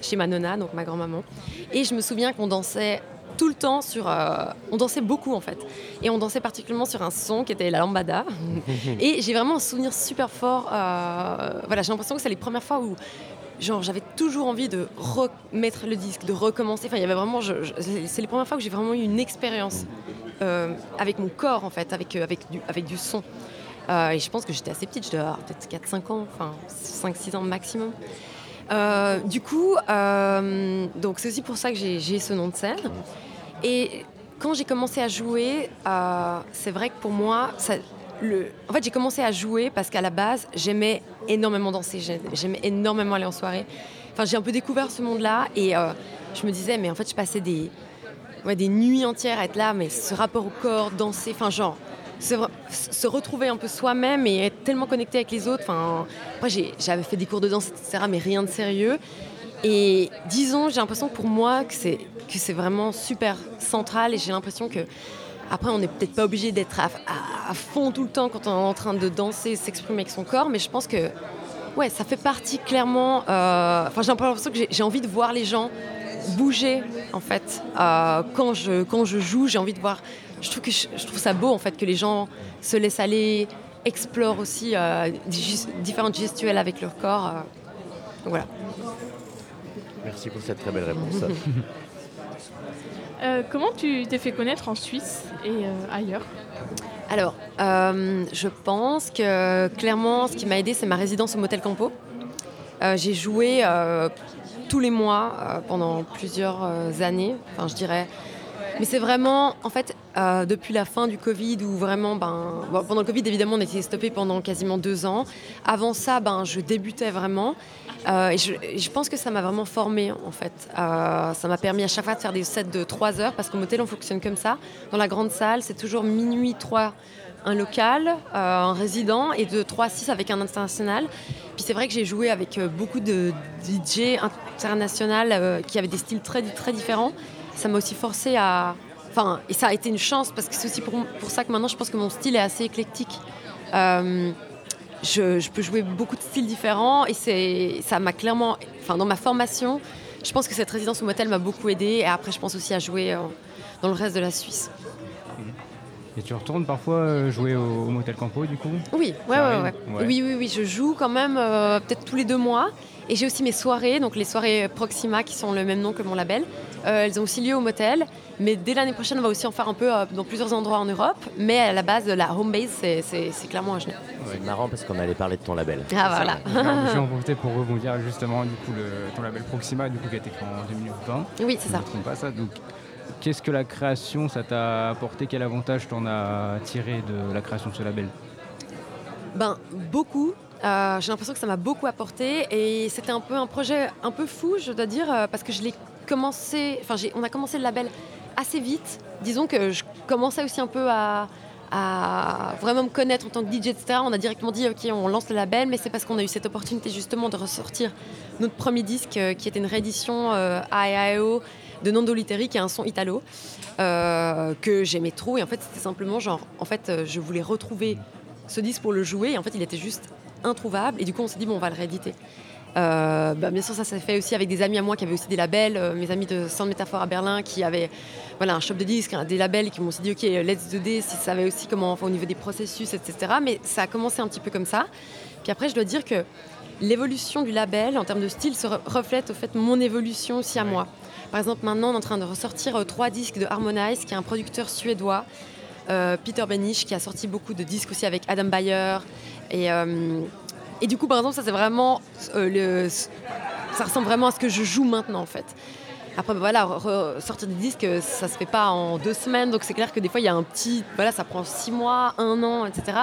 chez ma nonna, donc ma grand-maman, et je me souviens qu'on dansait tout le temps sur... euh, on dansait beaucoup en fait. Et on dansait particulièrement sur un son qui était la lambada. Et j'ai vraiment un souvenir super fort. euh, voilà, j'ai l'impression que c'est les premières fois où genre j'avais toujours envie de remettre le disque, de recommencer. Enfin, il y avait vraiment, c'est les premières fois que j'ai vraiment eu une expérience euh, avec mon corps en fait, avec, avec, du, avec du son. Et je pense que j'étais assez petite, je devais avoir peut-être 4-5 ans, enfin 5-6 ans maximum. Euh, du coup, euh, donc c'est aussi pour ça que j'ai j'ai ce nom de scène. Et quand j'ai commencé à jouer, euh, c'est vrai que pour moi, en fait, j'ai commencé à jouer parce qu'à la base, j'aimais énormément danser, j'ai- j'aimais énormément aller en soirée. Enfin, j'ai un peu découvert ce monde-là et euh, je me disais, mais en fait, je passais des, des nuits entières à être là, mais ce rapport au corps, danser, enfin, genre, se, re- se retrouver un peu soi-même et être tellement connecté avec les autres. Enfin, après, j'avais fait des cours de danse, etc., mais rien de sérieux. Et disons, j'ai l'impression pour moi, que c'est vraiment super central et j'ai l'impression que après, on n'est peut-être pas obligé d'être à, fond tout le temps quand on est en train de danser, s'exprimer avec son corps, mais je pense que ouais, ça fait partie clairement. euh, Enfin, j'ai l'impression que j'ai- envie de voir les gens bouger en fait. Euh, quand je quand je joue, j'ai envie de voir. Je trouve que je, trouve ça beau en fait que les gens se laissent aller, explorent aussi euh, différentes gestuelles avec leur corps. voilà. Merci pour cette très belle réponse. Euh, comment tu t'es fait connaître en Suisse et euh, ailleurs? Alors, euh, je pense que clairement, ce qui m'a aidé, c'est ma résidence au Motel Campo. Euh, j'ai joué euh, tous les mois euh, pendant plusieurs euh, années, enfin je dirais. Mais c'est vraiment, en fait, euh, depuis la fin du Covid, où vraiment, ben, pendant le Covid, évidemment, on était stoppé pendant quasiment deux ans. Avant ça, ben, je débutais vraiment. Euh, je, pense que ça m'a vraiment formée, en fait. Euh, ça m'a permis à chaque fois de faire des sets de trois heures, parce qu'au motel, on fonctionne comme ça. Dans la grande salle, c'est toujours minuit, 3, un local, un résident, et de 3 à 6 avec un international. Puis c'est vrai que j'ai joué avec beaucoup de DJ international euh, qui avaient des styles très, très différents. Ça m'a aussi forcé à... Enfin, et ça a été une chance, parce que c'est aussi pour, pour ça que maintenant, je pense que mon style est assez éclectique. Euh, je, je peux jouer beaucoup de styles différents et c'est ça m'a clairement enfin dans ma formation je pense que cette résidence au motel m'a beaucoup aidé et après je pense aussi à jouer euh, dans le reste de la Suisse. Et tu retournes parfois euh, jouer au, au Motel Campo du coup? Oui ouais, ouais, oui oui oui je joue quand même euh, peut-être tous les deux mois et j'ai aussi mes soirées donc les soirées Proxima qui sont le même nom que mon label Euh, elles ont aussi lieu au motel mais dès l'année prochaine on va aussi en faire un peu euh, dans plusieurs endroits en Europe mais à la base la home base c'est- c'est c'est clairement à Genève C'est marrant parce qu'on allait parler de ton label. Ah, voilà. Je vais en profiter pour rebondir justement du coup le- ton label Proxima du coup qui a été créé en 2020. Oui, c'est Je ça. me trompe pas ça. Donc qu'est-ce que la création ça t'a apporté? Quel avantage t'en as tiré de la création de ce label? Ben, beaucoup. Euh, j'ai l'impression que ça m'a beaucoup apporté et c'était un peu un projet un peu fou, je dois dire, euh, parce que je l'ai commencé, enfin on a commencé le label assez vite. Disons que je commençais aussi un peu à, vraiment me connaître en tant que DJ, etc. On a directement dit, ok, on lance le label, mais c'est parce qu'on a eu cette opportunité justement de ressortir notre premier disque euh, qui était une réédition AIO de Nando Literi, qui est un son italo, que j'aimais trop. Et en fait, c'était simplement genre, en fait, je voulais retrouver ce disque pour le jouer. Et en fait, il était juste introuvable. Et du coup, on s'est dit, bon, on va le rééditer. Euh, bah, bien sûr, ça s'est fait aussi avec des amis à moi qui avaient aussi des labels, euh, mes amis de Sound Métaphore à Berlin qui avaient voilà, un shop de disques, des labels qui m'ont dit ok, let's do this, ils savaient aussi comment enfin, au niveau des processus, etc. Mais ça a commencé un petit peu comme ça. Puis après, je dois dire que l'évolution du label en termes de style se re- reflète au fait mon évolution aussi à moi. Par exemple, maintenant, on est en train de ressortir euh, trois disques de Harmonize, qui est un producteur suédois, Peter Benish, qui a sorti beaucoup de disques aussi avec Adam Bayer. Et, euh, et du coup, par exemple, ça c'est vraiment euh, ça ressemble vraiment à ce que je joue maintenant en fait. Après, voilà, sortir des disques, ça se fait pas en deux semaines, donc c'est clair que des fois il y a un petit, voilà, ça prend six mois, un an, etc.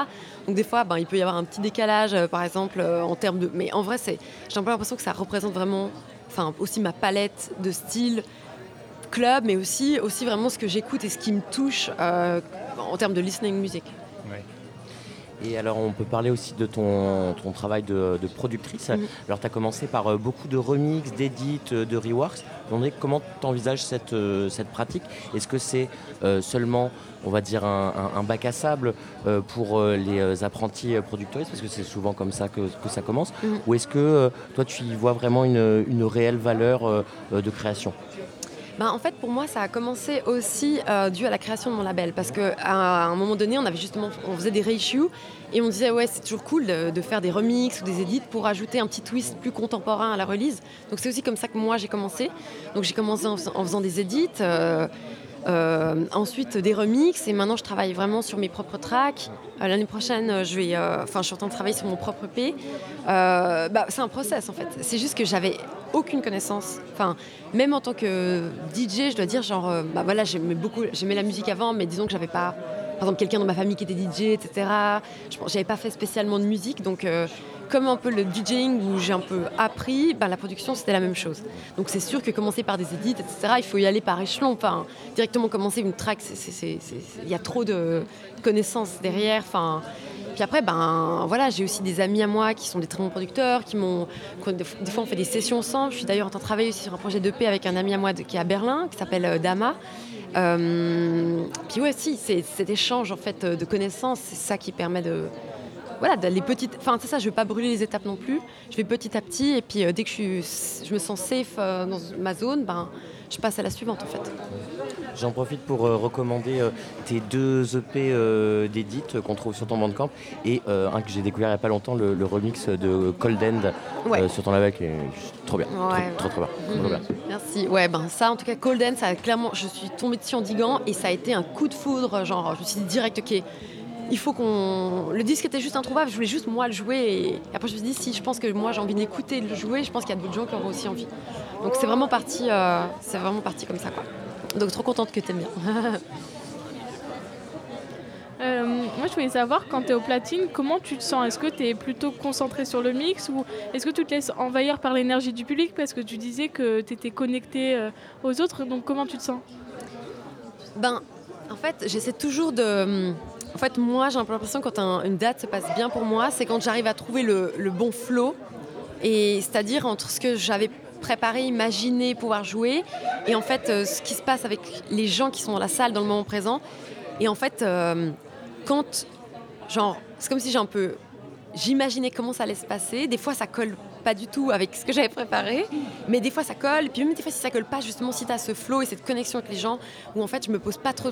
Donc des fois, ben, il peut y avoir un petit décalage, euh, par exemple, en termes de. Mais en vrai, c'est, j'ai un peu l'impression que ça représente vraiment, enfin, aussi ma palette de style club, mais aussi, aussi vraiment ce que j'écoute et ce qui me touche en termes de listening music. Et alors, on peut parler aussi de ton, ton travail de, de productrice. Alors, tu as commencé par euh, beaucoup de remix, d'édits, euh, de reworks. Demandais comment tu envisages cette, euh, cette pratique Est-ce que c'est euh, seulement, on va dire, un, un- un bac à sable euh, pour les apprentis producteurs Parce que c'est souvent comme ça que, que ça commence. Ou est-ce que toi, tu y vois vraiment une, une réelle valeur de création? Ben, en fait, pour moi, ça a commencé aussi euh, dû à la création de mon label. Parce qu'à un moment donné, on avait justement, on faisait des reissues et on disait, ouais, c'est toujours cool de, faire des remixes ou des edits pour ajouter un petit twist plus contemporain à la release. Donc, c'est aussi comme ça que moi, j'ai commencé. Donc, j'ai commencé en faisant des edits. euh, euh, ensuite des remixes et maintenant je travaille vraiment sur mes propres tracks. Euh, L'année prochaine, euh, je vais, enfin, je suis en train de travailler sur mon propre. Euh, bah, c'est un process en fait. C'est juste que j'avais aucune connaissance. Enfin, même en tant que DJ, je dois dire genre, bah voilà, j'aimais beaucoup, j'aimais la musique avant, mais disons que j'avais pas, par exemple, quelqu'un dans ma famille qui était DJ, etc. Je J'avais pas fait spécialement de musique, donc. Euh, comme un peu le DJing où j'ai un peu appris, bah, la production c'était la même chose. Donc c'est sûr que commencer par des edits, etc., il faut y aller par échelon. Enfin, directement commencer une track, il y a trop de connaissances derrière. Enfin, puis après, ben voilà, j'ai aussi des amis à moi qui sont des très bons producteurs, qui m'ont. Des fois, on fait des sessions ensemble. Je suis d'ailleurs en train de travailler aussi sur un projet d'EP avec un ami à moi de- qui est à Berlin, qui s'appelle euh, Dama. Euh, puis ouais, si, c'est cet échange en fait de connaissances, c'est ça qui permet de. Voilà, d'aller petites. Enfin, c'est ça, je ne veux pas brûler les étapes non plus. Je vais petit à petit, et puis euh, dès que je, suis, je me sens safe euh, dans ma zone, ben, je passe à la suivante en fait. J'en profite pour euh, recommander tes deux EP d'édit euh, qu'on trouve sur ton Bandcamp et un que j'ai découvert il n'y a pas longtemps, le, le remix de Cold End Ouais. sur ton label qui est trop bien. Trop, Ouais. trop, trop bien. Trop bien. Merci. Ouais, ben ça, en tout cas, Cold End, ça clairement, je suis tombée dessus en diguant et ça a été un coup de foudre. Genre, je me suis dit direct, ok, il faut qu'on. Le disque était juste introuvable, je voulais juste moi le jouer. Et après, je me suis dit, si je pense que moi j'ai envie et de le jouer, je pense qu'il y a d'autres gens qui auront aussi envie. Donc c'est vraiment parti, euh, c'est vraiment parti comme ça, quoi. Donc trop contente que t'aimes bien. Euh, moi, je voulais savoir, quand tu es au platine, comment tu te sens? Est-ce que tu es plutôt concentré sur le mix ou est-ce que tu te laisses envahir par l'énergie du public? Parce que tu disais que tu étais connecté euh, aux autres, donc comment tu te sens? Ben, en fait, j'essaie toujours de. En fait, moi, j'ai un peu l'impression quand un- une date se passe bien pour moi, c'est quand j'arrive à trouver le, bon flow. Et c'est-à-dire entre ce que j'avais préparé, imaginé pouvoir jouer, et en fait, euh, ce qui se passe avec les gens qui sont dans la salle dans le moment présent. Et en fait, euh, quand. Genre, c'est comme si j'ai un peu. J'imaginais comment ça allait se passer. Des fois, ça colle pas du tout avec ce que j'avais préparé, mais des fois ça colle. Et puis même des fois, si ça colle pas, justement, si tu as ce flow et cette connexion avec les gens, où en fait, je me pose pas trop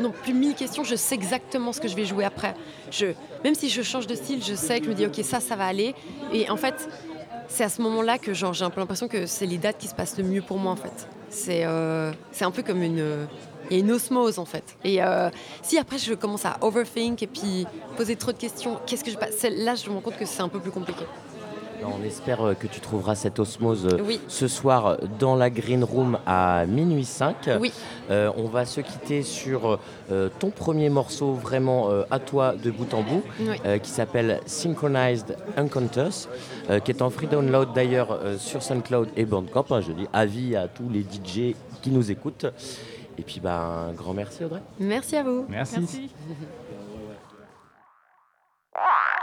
non plus mille questions, je sais exactement ce que je vais jouer après. Je, même si je change de style, je sais que je me dis, ok, ça, ça va aller. Et en fait, c'est à ce moment-là que genre, j'ai un peu l'impression que c'est les dates qui se passent le mieux pour moi, en fait. C'est euh, c'est un peu comme une. Y a une osmose en fait. Et euh, si après je commence à overthink et puis poser trop de questions, qu'est-ce que je passe Là, je me rends compte que c'est un peu plus compliqué. On espère euh, que tu trouveras cette osmose euh, Oui. ce soir dans la Green Room à minuit 5. Oui. Euh, on va se quitter sur euh, ton premier morceau vraiment euh, à toi de bout en bout Oui. euh, qui s'appelle Synchronized Encounters euh, qui est en free download d'ailleurs euh, sur SoundCloud et Bandcamp. hein, je dis avis à tous les DJ qui nous écoutent. Et puis bah, un grand merci Audrey. Merci à vous. Merci. Merci.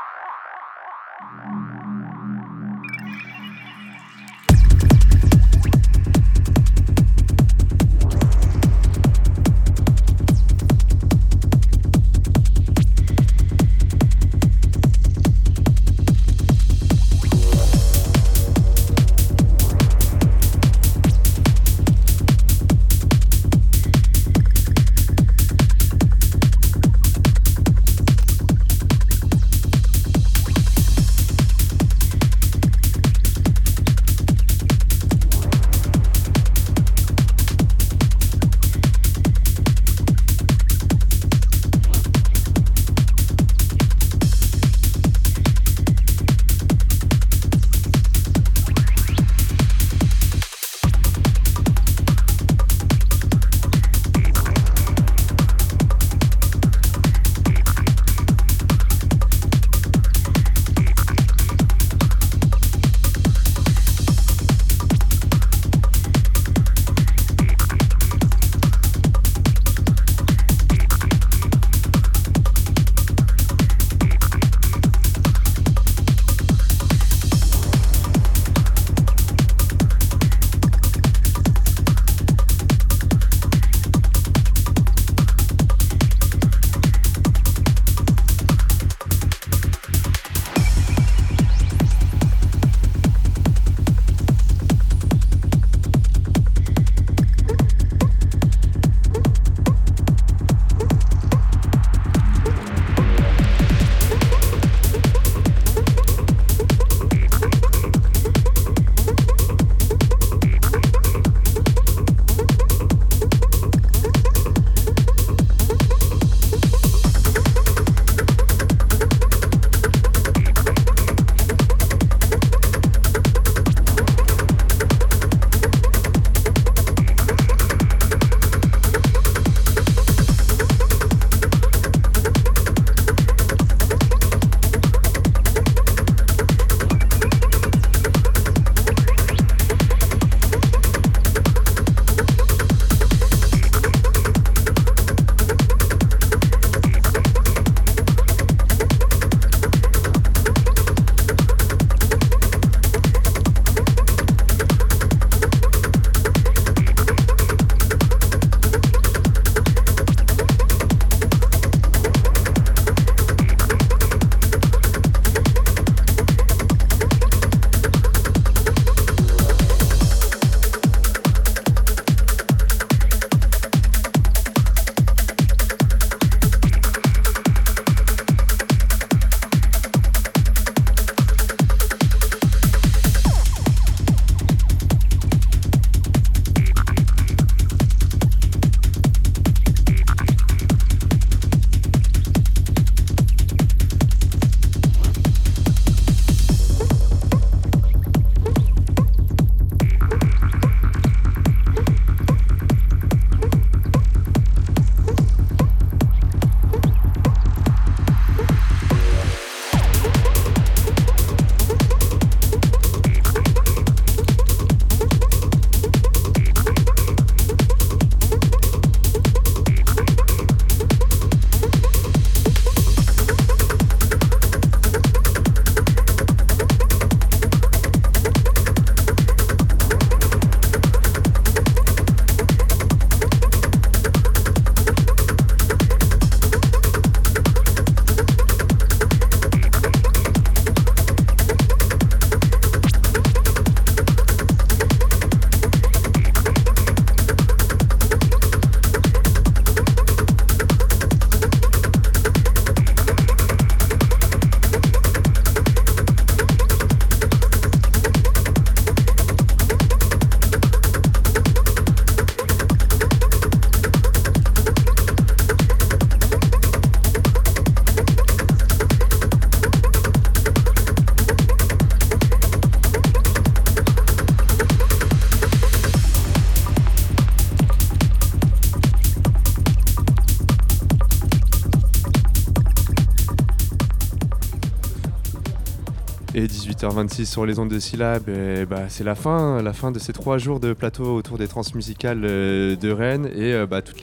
Et 18h26 sur les ondes de syllabes, et bah, c'est la fin, la fin de ces trois jours de plateau autour des transmusicales euh, de Rennes. Et euh, bah, toute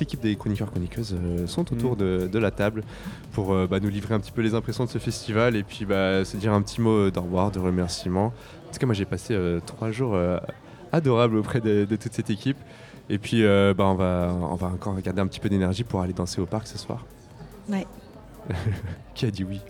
l'équipe des chroniqueurs chroniqueuses euh, sont autour de, de la table pour euh, bah, nous livrer un petit peu les impressions de ce festival et puis bah, se dire un petit mot d'au revoir, de remerciement. En tout cas, moi j'ai passé euh, trois jours euh, adorables auprès de, de toute cette équipe. Et puis euh, bah, on, va, on va encore garder un petit peu d'énergie pour aller danser au parc ce soir. Ouais. Qui a dit oui?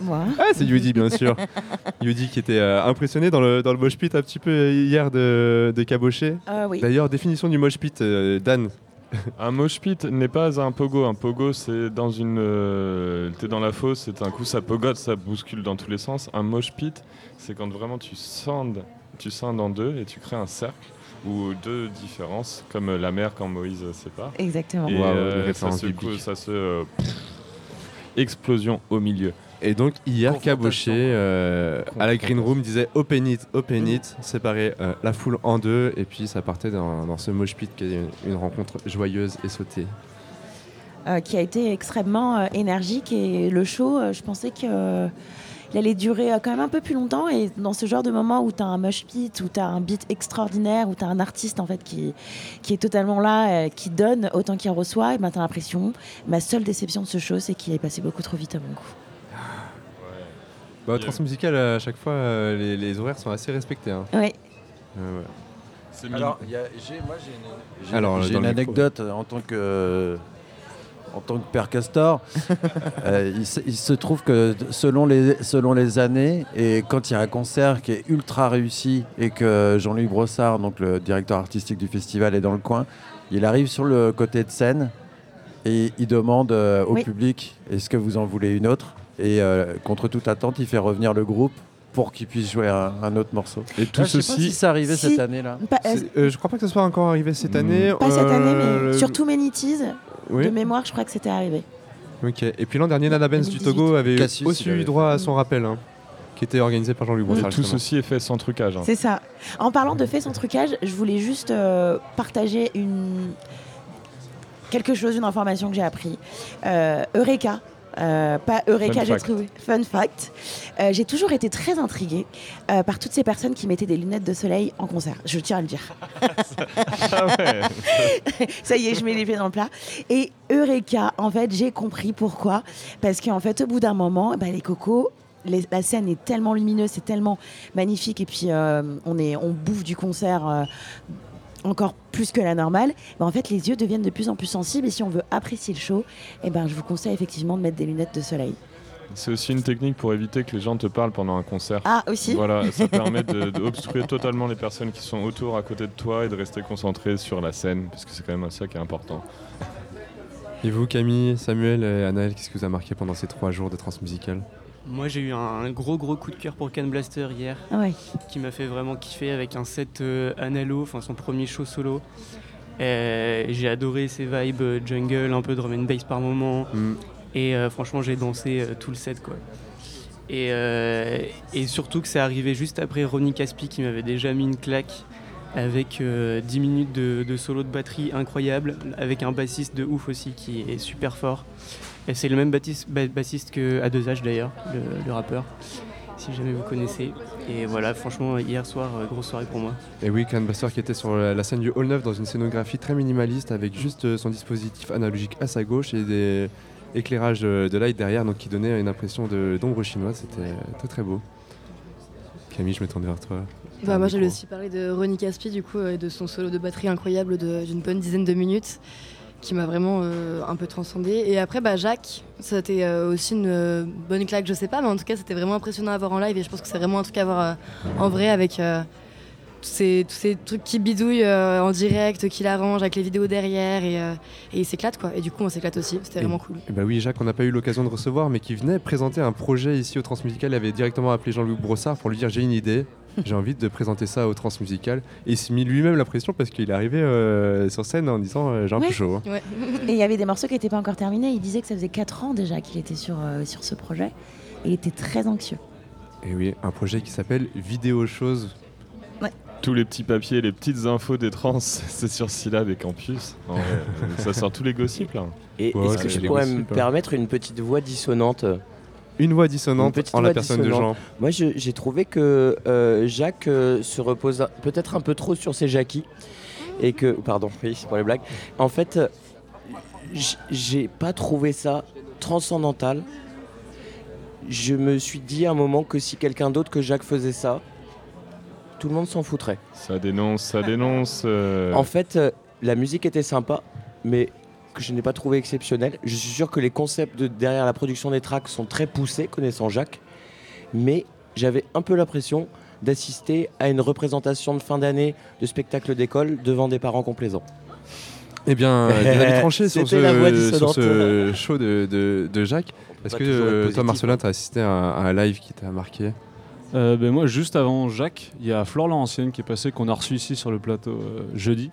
Moi. Ah, c'est Yudi, bien sûr. Yudi qui était euh, impressionné dans le, dans le mosh pit un petit peu hier de, de Cabochet. Ah oui. D'ailleurs, définition du mosh pit, euh, Dan. Un mosh pit n'est pas un pogo. Un pogo, c'est dans une. euh, T'es dans la fosse, c'est un coup, ça pogote, ça bouscule dans tous les sens. Un mosh pit, c'est quand vraiment tu scindes, tu en deux et tu crées un cercle ou deux différences, comme la mer quand Moïse sépare. Exactement. Et euh, les ça se, bibliques. ça se euh, pff, explosion au milieu. Et donc, hier, Cabochet, euh, à la Green Room, disait Open it, open it, séparer euh, la foule en deux. Et puis, ça partait dans, dans ce mosh pit qui est une, une rencontre joyeuse et sautée. euh, qui a été extrêmement euh, énergique et le show, euh, je pensais que euh, il allait durer euh, quand même un peu plus longtemps et dans ce genre de moment où tu as un mosh pit, où tu as un beat extraordinaire, où tu as un artiste en fait qui, qui est totalement là, euh, qui donne autant qu'il reçoit, et ben tu as l'impression, ma seule déception de ce show, c'est qu'il est passé beaucoup trop vite à mon goût. Bah, au transmusical, à chaque fois, euh, les, les horaires sont assez respectés. hein. Ouais. Euh, ouais. Alors, il y a- j'ai- moi j'ai une, j'ai- Alors, j'ai dans une le micro. anecdote euh, en tant que euh, en tant que père Castor. Euh, il, se, il se trouve que d- selon les selon les années et quand il y a un concert qui est ultra réussi et que Jean-Louis Brossard, donc le directeur artistique du festival, est dans le coin, il arrive sur le côté de scène et il demande euh, au Oui. public est-ce que vous en voulez une autre? Et euh, contre toute attente, il fait revenir le groupe pour qu'il puisse jouer un, un autre morceau. Et tout Ah, je sais pas ceci- si c'est arrivé Si. cette année-là. Euh, euh, je crois pas que ce soit encore arrivé cette année. pas cette année, Euh, mais le- sur Too Many Teas, Oui. de mémoire, je crois que c'était arrivé. Ok. Et puis l'an dernier, Nana Benz du 2018. Togo avait Cassius, aussi eu droit à son rappel, hein, qui était organisé par Jean-Louis Et Brossard. tout ceci est fait sans trucage. hein. C'est ça. En parlant de fait sans trucage, je voulais juste euh, partager une quelque chose, une information que j'ai appris. Euh, Eureka. Euh, pas Eureka, j'ai trouvé. Fun fact. Euh, j'ai toujours été très intriguée euh, par toutes ces personnes qui mettaient des lunettes de soleil en concert. Je tiens à le dire. Ah. Ça y est, je mets les pieds dans le plat. Et Eureka, en fait, j'ai compris pourquoi. Parce qu'en fait, au bout d'un moment, ben, les cocos, les- la scène est tellement lumineuse, c'est tellement magnifique. Et puis, euh, on, est, on bouffe du concert euh, encore plus que la normale. Ben, en fait, les yeux deviennent de plus en plus sensibles. Et si on veut apprécier le show, eh ben, je vous conseille effectivement de mettre des lunettes de soleil. C'est aussi une technique pour éviter que les gens te parlent pendant un concert. Ah, aussi Voilà, ça permet de- d'obstruer totalement les personnes qui sont autour, à côté de toi, et de rester concentré sur la scène, parce que c'est quand même ça qui est important. Et vous, Camille, Samuel et Anaël, qu'est-ce que vous a marqué pendant ces trois jours de transmusical Moi j'ai eu un gros gros coup de cœur pour Can Blaster hier, Ah ouais. qui m'a fait vraiment kiffer avec un set euh, analo, enfin son premier show solo. J'ai adoré ses vibes euh, jungle, un peu drum and bass par moment. Mm. Et euh, franchement j'ai dansé euh, tout le set quoi. Et, euh, et surtout que c'est arrivé juste après Ronnie Caspi qui m'avait déjà mis une claque avec euh, 10 minutes de, solo de batterie incroyable, avec un bassiste de ouf aussi qui est super fort. Et c'est le même bassiste, ba- bassiste que A2H d'ailleurs, le, rappeur, si jamais vous connaissez. Et voilà, franchement, hier soir, euh, grosse soirée pour moi. Et oui, Canbuster qui était sur la, scène du Hall 9 dans une scénographie très minimaliste avec juste euh, son dispositif analogique à sa gauche et des éclairages euh, de light derrière donc qui donnait une impression d'ombre chinoise. C'était très très beau. Camille, je tourne vers toi. Bah, moi j'allais aussi parler de Ronnie Caspi du coup et de son solo de batterie incroyable d'une bonne dizaine de minutes qui m'a vraiment euh, un peu transcendé. Et après bah, Jacques, c'était euh, aussi une euh, bonne claque, je sais pas, mais en tout cas c'était vraiment impressionnant à voir en live et je pense que c'est vraiment un truc à voir euh, en vrai avec tous, ces, tous ces trucs qui bidouillent euh, en direct, qu'il arrange avec les vidéos derrière et, euh, et il s'éclate quoi. Et du coup on s'éclate aussi, c'était vraiment cool. Et bah oui, Jacques, on n'a pas eu l'occasion de recevoir, mais qui venait présenter un projet ici au Transmusical. Il avait directement appelé Jean-Louis Brossard pour lui dire j'ai une idée, j'ai envie de présenter ça au Transmusical. Et il s'est mis lui-même la pression parce qu'il est arrivé euh, sur scène en disant euh, j'ai un Ouais. peu chaud. hein. Et il y avait des morceaux qui n'étaient pas encore terminés. Il disait que ça faisait 4 ans déjà qu'il était sur, euh, sur ce projet. Et il était très anxieux. Et oui, un projet qui s'appelle Vidéo Chose. Tous les petits papiers, les petites infos des trans, c'est sur Syllab et Campus. Euh, ça sort tous les gossips là. Et Ouais, est-ce que je pourrais me hein. permettre une petite voix dissonante Une voix dissonante Une en la personne de. Jean. Moi, je- j'ai trouvé que euh, Jacques euh, se repose peut-être un peu trop sur ses Jackies. Et que. Pardon, oui, c'est pour les blagues. En fait, euh, j'ai pas trouvé ça transcendantal. Je me suis dit à un moment que si quelqu'un d'autre que Jacques faisait ça, tout le monde s'en foutrait. Ça dénonce, ça dénonce. euh, En fait, la musique était sympa, mais que je n'ai pas trouvé exceptionnelle. Je suis sûr que les concepts de- derrière la production des tracks sont très poussés, connaissant Jacques, mais j'avais un peu l'impression d'assister à une représentation de fin d'année de spectacle d'école devant des parents complaisants. Eh bien, des avis tranchés sur la ce, sur dissonante. ce show de, de- de Jacques. Est-ce que euh, toi, Marcelin, tu as assisté à un, à un live qui t'a marqué? Euh, ben moi, juste avant Jacques, il y a Flore Laurentienne qui est passée, qu'on a reçu ici sur le plateau euh, jeudi.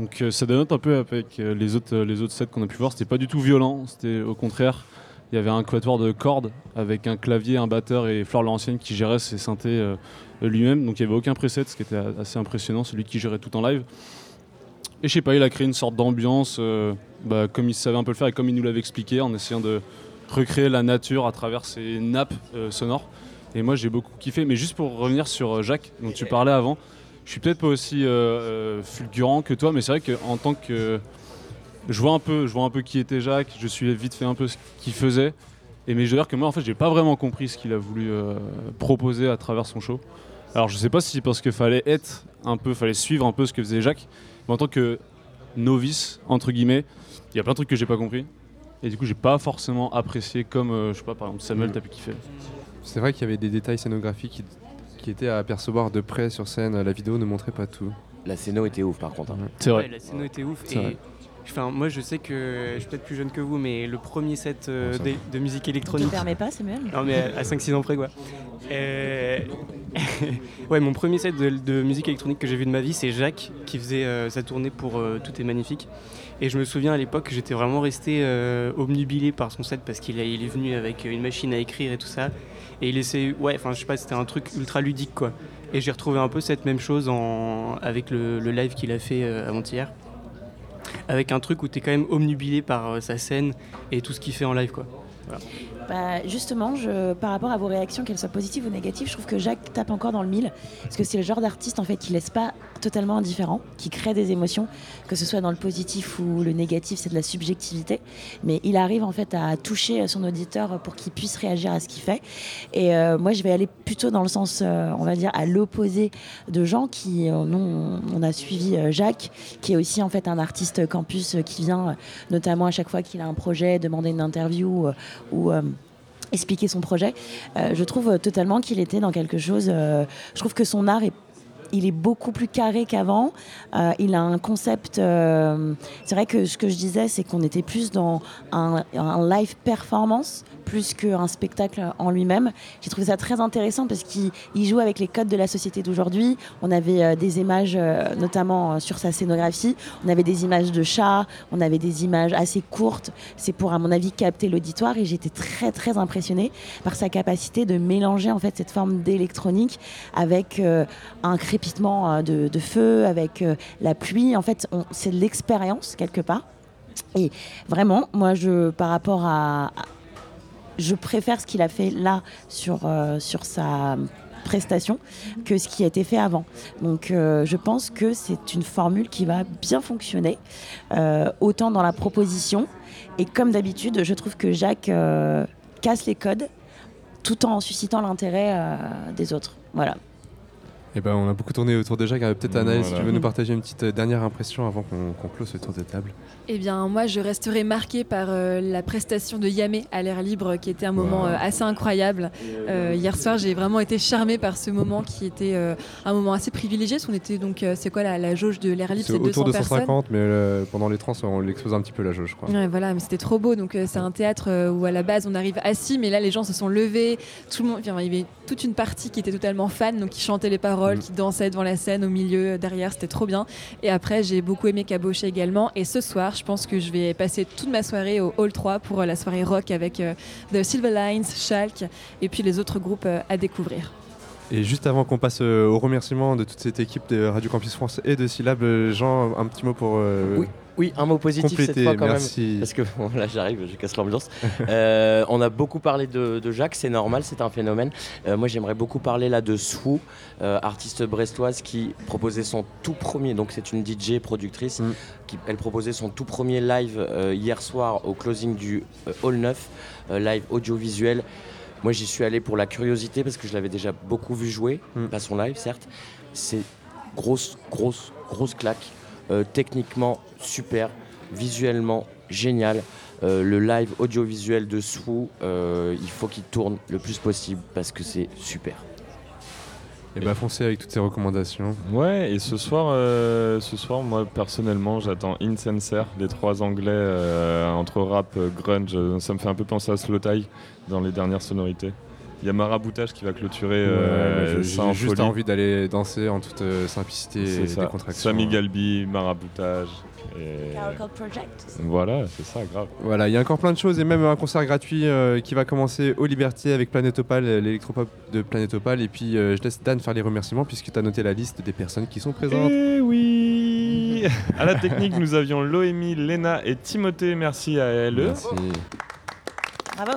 Donc euh, ça dénote un peu avec euh, les autres, euh, les autres sets qu'on a pu voir. C'était pas du tout violent, c'était au contraire. Il y avait un quatuor de cordes avec un clavier, un batteur et Flore Laurentienne qui gérait ses synthés lui-même. Donc il n'y avait aucun preset, ce qui était assez impressionnant, celui qui gérait tout en live. Et je sais pas, il a créé une sorte d'ambiance euh, bah, comme il savait un peu le faire et comme il nous l'avait expliqué en essayant de recréer la nature à travers ces nappes euh, sonores. Et moi j'ai beaucoup kiffé. Mais juste pour revenir sur Jacques, dont tu parlais avant, je suis peut-être pas aussi euh, euh, fulgurant que toi, mais c'est vrai qu'en tant que. Je vois, un peu, je vois un peu qui était Jacques, je suis vite fait un peu ce qu'il faisait. Et mais je dois dire que moi en fait j'ai pas vraiment compris ce qu'il a voulu euh, proposer à travers son show. Alors je sais pas si c'est parce qu'il fallait être un peu, fallait suivre un peu ce que faisait Jacques, mais en tant que novice, entre guillemets, il y a plein de trucs que j'ai pas compris. Et du coup j'ai pas forcément apprécié comme, euh, je sais pas, par exemple Samuel Mm. t'as pu kiffer. C'est vrai qu'il y avait des détails scénographiques qui, qui étaient à apercevoir de près sur scène. La vidéo ne montrait pas tout. La scéno était ouf par contre. hein. C'est vrai. Ouais, la scéno était ouf. C'est vrai. Et enfin, moi, je sais que je suis peut-être plus jeune que vous, mais le premier set euh, de, musique Tu électronique. te permets pas, Samuel? Non, mais à, 5-6 ans près, quoi. Euh, ouais, mon premier set de, de musique électronique que j'ai vu de ma vie, c'est Jacques qui faisait euh, sa tournée pour euh, Tout est magnifique. Et je me souviens à l'époque, j'étais vraiment resté euh, obnubilé par son set parce qu'il il est venu avec une machine à écrire et tout ça. Et il essaie, ouais, enfin, je sais pas, c'était un truc ultra ludique, quoi. Et j'ai retrouvé un peu cette même chose avec le, le live qu'il a fait euh, avant-hier. Avec un truc où tu es quand même omnubilé par euh, sa scène et tout ce qu'il fait en live, quoi. Bah, justement, par rapport à vos réactions, qu'elles soient positives ou négatives, je trouve que Jacques tape encore dans le mille. Parce que c'est le genre d'artiste en fait qui laisse pas totalement indifférent, qui crée des émotions, que ce soit dans le positif ou le négatif, c'est de la subjectivité. Mais il arrive en fait à toucher son auditeur pour qu'il puisse réagir à ce qu'il fait. Et euh, moi, je vais aller plutôt dans le sens, euh, on va dire, à l'opposé de gens qui, euh, on, a suivi Jacques, qui est aussi en fait un artiste campus qui vient, notamment à chaque fois qu'il a un projet, demander une interview ou euh, expliquer son projet. Euh, je trouve euh, totalement qu'il était dans quelque chose. je trouve que son art est il est beaucoup plus carré qu'avant. Il a un concept. c'est vrai que ce que je disais, c'est qu'on était plus dans un live performance plus qu'un spectacle en lui-même. J'ai trouvé ça très intéressant parce qu'il il joue avec les codes de la société d'aujourd'hui. On avait euh, des images, euh, notamment euh, sur sa scénographie. On avait des images de chats, on avait des images assez courtes. C'est pour, à mon avis, capter l'auditoire et j'étais très très impressionnée par sa capacité de mélanger en fait cette forme d'électronique avec un crépitement de, feu, avec la pluie. En fait, c'est l'expérience quelque part. Et vraiment, moi, je, par rapport à- je préfère ce qu'il a fait là sur, euh, sur sa prestation que ce qui a été fait avant. Donc euh, je pense que c'est une formule qui va bien fonctionner, euh, autant dans la proposition. Et comme d'habitude, je trouve que Jacques casse les codes tout en suscitant l'intérêt des autres. Voilà. Eh ben, on a beaucoup tourné autour de Jacques. Peut-être Anaël, si Voilà. tu veux nous partager une petite euh, dernière impression avant qu'on qu'on close ce tour de table. Eh bien, moi, je resterai marquée par euh, la prestation de Yamé à l'air libre, qui était un moment Wow. euh, assez incroyable. Euh, hier soir, j'ai vraiment été charmée par ce moment qui était euh, un moment assez privilégié. qu'on était donc, euh, c'est quoi la, la jauge de l'air libre? C'est C'est 200 autour de personnes. 150, mais euh, pendant les trans, on l'expose un petit peu la jauge, je crois. Ouais, voilà, mais c'était trop beau. Donc euh, c'est un théâtre euh, où à la base on arrive assis, mais là les gens se sont levés. Tout le monde, enfin, il y avait toute une partie qui était totalement fan, donc qui chantait les paroles, Mm. qui dansait devant la scène, au milieu, euh, derrière. C'était trop bien. Et après j'ai beaucoup aimé Caboché également. Et ce soir, je pense que je vais passer toute ma soirée au Hall 3 pour euh, la soirée rock avec euh, The Silver Lines, Schalk et puis les autres groupes à découvrir. Et juste avant qu'on passe euh, au remerciement de toute cette équipe de Radio Campus France et de Syllab, euh, Jean, un petit mot pour. euh, Oui. Oui, un mot positif compléter. cette fois quand Merci. même. Parce que bon, là j'arrive, je casse l'ambiance. On a beaucoup parlé de, de Jacques, c'est normal, c'est un phénomène. Moi j'aimerais beaucoup parler là de Swoo, artiste brestoise qui proposait son tout premier, donc c'est une DJ productrice, qui, elle proposait son tout premier live hier soir au closing du Hall 9, euh, live audiovisuel. Moi j'y suis allé pour la curiosité parce que je l'avais déjà beaucoup vu jouer, pas son live certes. C'est grosse, grosse, grosse claque. Euh, techniquement super, visuellement génial. Euh, le live audiovisuel de Swoo, euh, il faut qu'il tourne le plus possible parce que c'est super. Et bah foncez avec toutes ces recommandations. Ouais, et ce soir, euh, ce soir, moi personnellement, j'attends Incenser, les trois anglais euh, entre rap, euh, grunge. Ça me fait un peu penser à Slow Tie dans les dernières sonorités. Il y a Maraboutage qui va clôturer Ouais, J'ai juste folie. envie d'aller danser en toute simplicité et ça. décontraction. Samy Galbi, Maraboutage. Et... Voilà, c'est ça, grave. Voilà, il y a encore plein de choses et même un concert gratuit euh, qui va commencer au Liberté avec Planète Opal, euh, l'électropop de Planète Opal. Et puis euh, je laisse Dan faire les remerciements puisque tu as noté la liste des personnes qui sont présentes. Eh oui À la technique, nous avions Loémie, Léna et Timothée. Merci à elle. Merci. Bravo.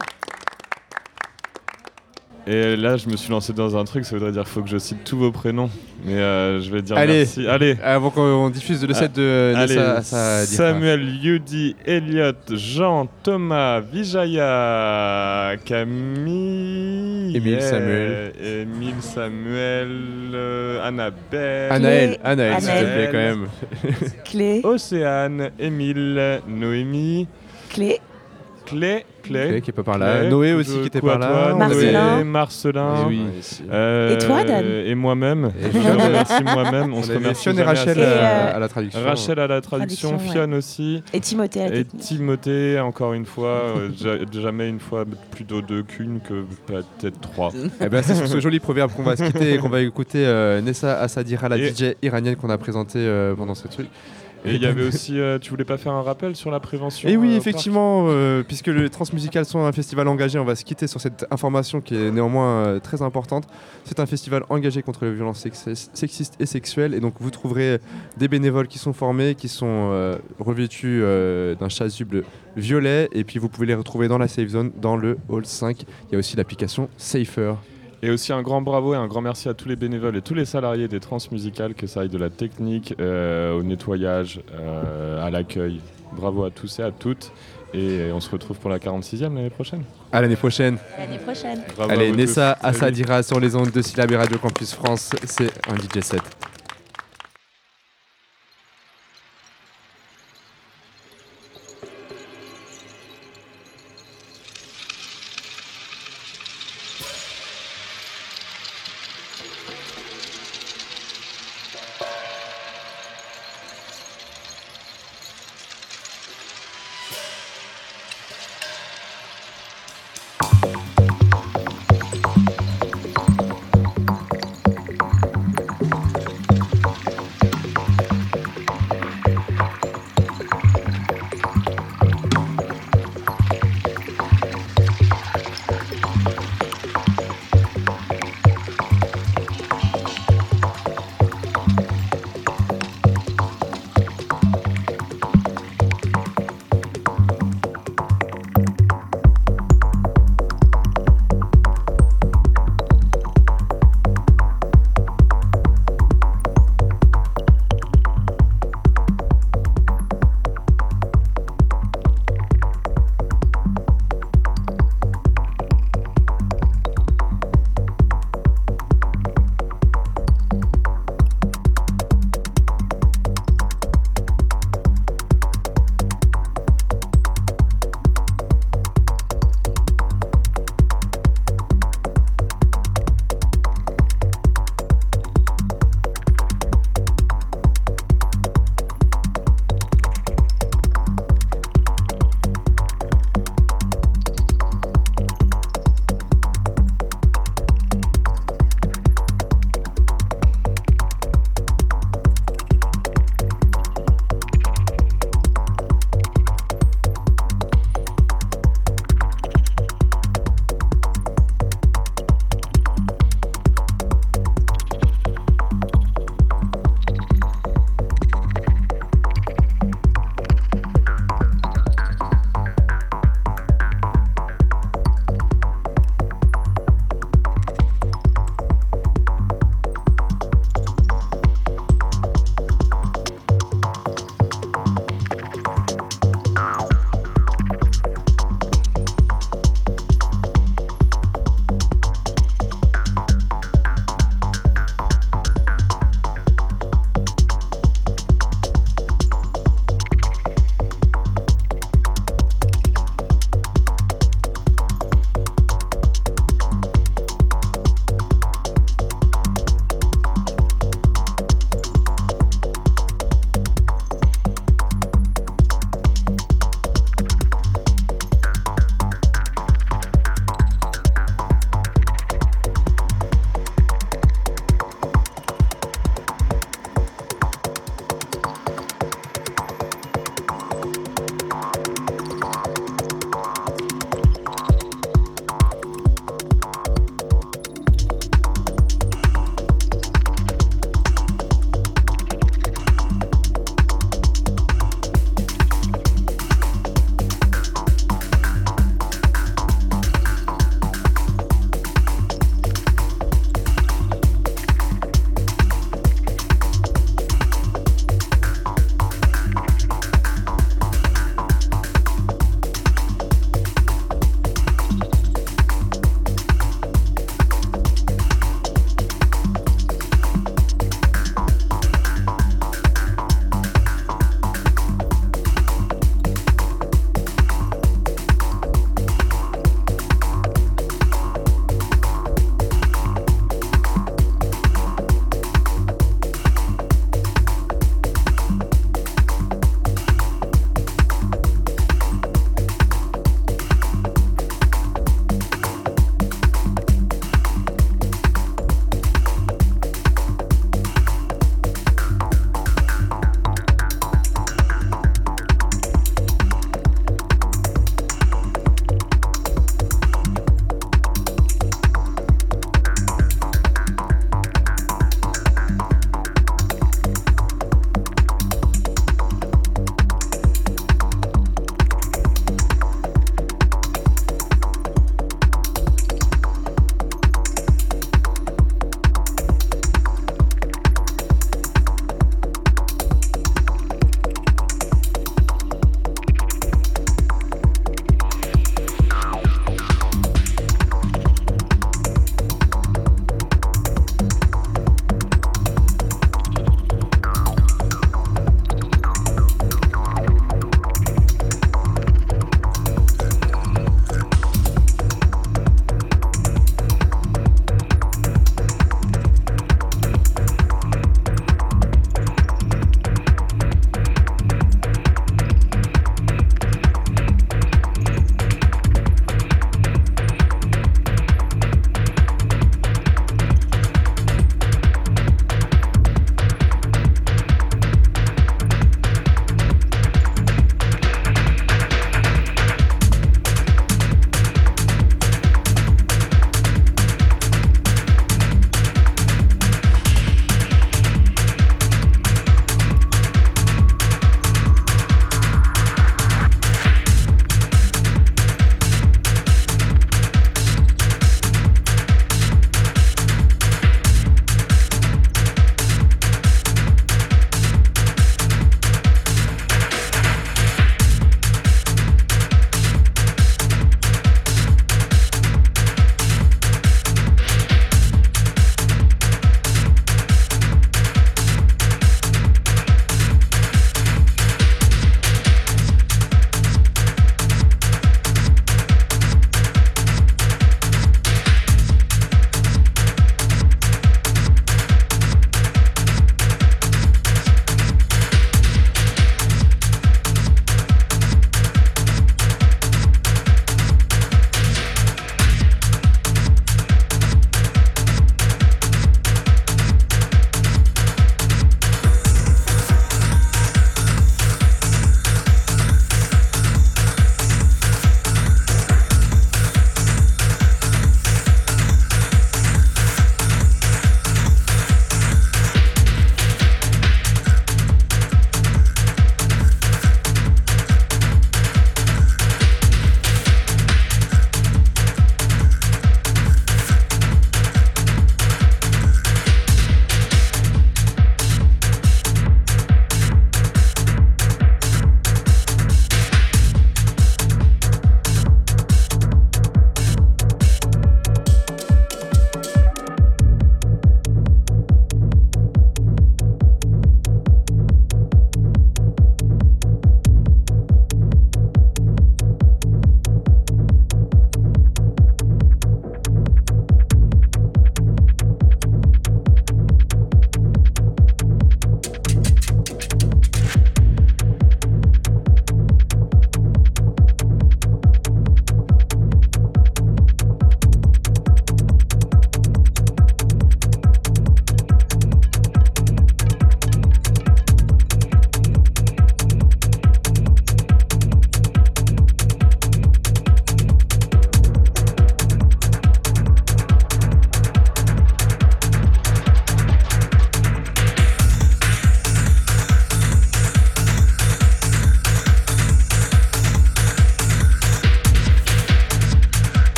Et là, je me suis lancé dans un truc, ça voudrait dire qu'il faut que je cite tous vos prénoms. Mais euh, je vais dire Allez, merci. Allez, avant qu'on diffuse le set de Allez. Samuel, Yudi, Elliot, Jean, Thomas, Vijaya, Camille, Émile yeah, Samuel. Émile Samuel, euh, Annabelle, Anaël, Anaël, s'il te plaît, quand même. Clé. Océane, Émile, Noémie, Clé. Clé, Clé, Clé qui est pas par là. Noé aussi qui était par là. Marcelin. Noé, Marcelin. Oui. Euh, Et toi, Dan Et moi-même. Et je remercie moi-même. On, On se remercie Fiona et Rachel. Et, à, euh, à la traduction. Rachel à la traduction, Traduction, ouais. Fionn aussi. Et Timothée à la Et. Timothée, encore une fois, euh, ja- jamais une fois plutôt deux qu'une que peut-être trois. Eh ben, c'est sur ce joli proverbe qu'on va se quitter et qu'on va écouter euh, Nessa Assadira, la Et- DJ iranienne qu'on a présentée euh, pendant ce truc. Et il y avait aussi, euh, tu voulais pas faire un rappel sur la prévention Et oui, euh, effectivement, euh, puisque le Transmusical sont un festival engagé, on va se quitter sur cette information qui est néanmoins très importante. C'est un festival engagé contre les violences sexis- sexistes et sexuelles, et donc vous trouverez des bénévoles qui sont formés, qui sont revêtus d'un chasuble violet, et puis vous pouvez les retrouver dans la Safe Zone, dans le Hall 5. Il y a aussi l'application Safer. Et aussi un grand bravo et un grand merci à tous les bénévoles et tous les salariés des transmusicales, que ça aille de la technique euh, au nettoyage, euh, à l'accueil. Bravo à tous et à toutes. Et on se retrouve pour la 46e l'année prochaine. À l'année prochaine. L'année prochaine. Bravo Allez, Nessa. Assadira sur les ondes de Syllab et Radio Campus France, c'est un DJ set.